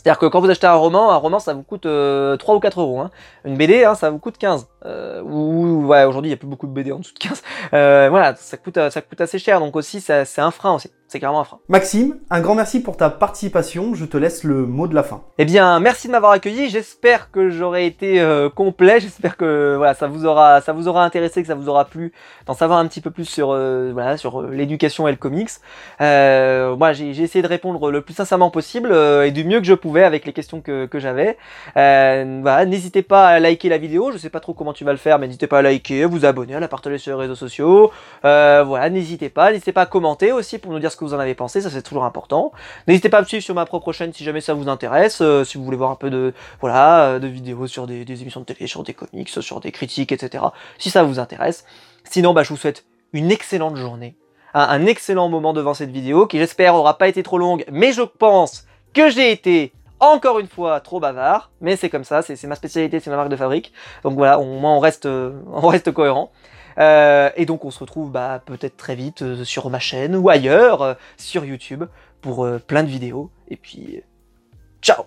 C'est-à-dire que quand vous achetez un roman, un roman ça vous coûte 3 euh, ou 4 euros. Hein. Une BD, hein, ça vous coûte 15. Euh, ou ouais, aujourd'hui il n'y a plus beaucoup de BD en dessous de 15. Euh, voilà, ça coûte, ça coûte assez cher. Donc aussi, c'est un frein aussi. C'est carrément un frein. Maxime, un grand merci pour ta participation. Je te laisse le mot de la fin. Eh bien, merci de m'avoir accueilli. J'espère que j'aurai été complet. J'espère que voilà, ça vous aura, ça vous aura intéressé, que ça vous aura plu d'en savoir un petit peu plus sur, voilà, sur l'éducation et le comics. moi, j'ai essayé de répondre le plus sincèrement possible et du mieux que je pouvais avec les questions que, j'avais. Euh, n'hésitez pas à liker la vidéo, je sais pas trop comment tu vas le faire, mais n'hésitez pas à liker, vous abonner, à la partager sur les réseaux sociaux. Euh, voilà, n'hésitez pas, n'hésitez pas à commenter aussi pour nous dire ce que vous en avez pensé, ça c'est toujours important. N'hésitez pas à me suivre sur ma propre chaîne si jamais ça vous intéresse, euh, si vous voulez voir un peu de voilà de vidéos sur des, émissions de télé, sur des comics, sur des critiques, etc. Si ça vous intéresse. Sinon, bah, je vous souhaite une excellente journée un, un excellent moment devant cette vidéo qui j'espère aura pas été trop longue, mais je pense que j'ai été encore une fois trop bavard, mais c'est comme ça, c'est ma spécialité, c'est ma marque de fabrique. Donc voilà, au moins on reste, euh, on reste cohérent. Euh, et donc on se retrouve bah, peut-être très vite euh, sur ma chaîne ou ailleurs, sur YouTube, pour plein de vidéos. Et puis, ciao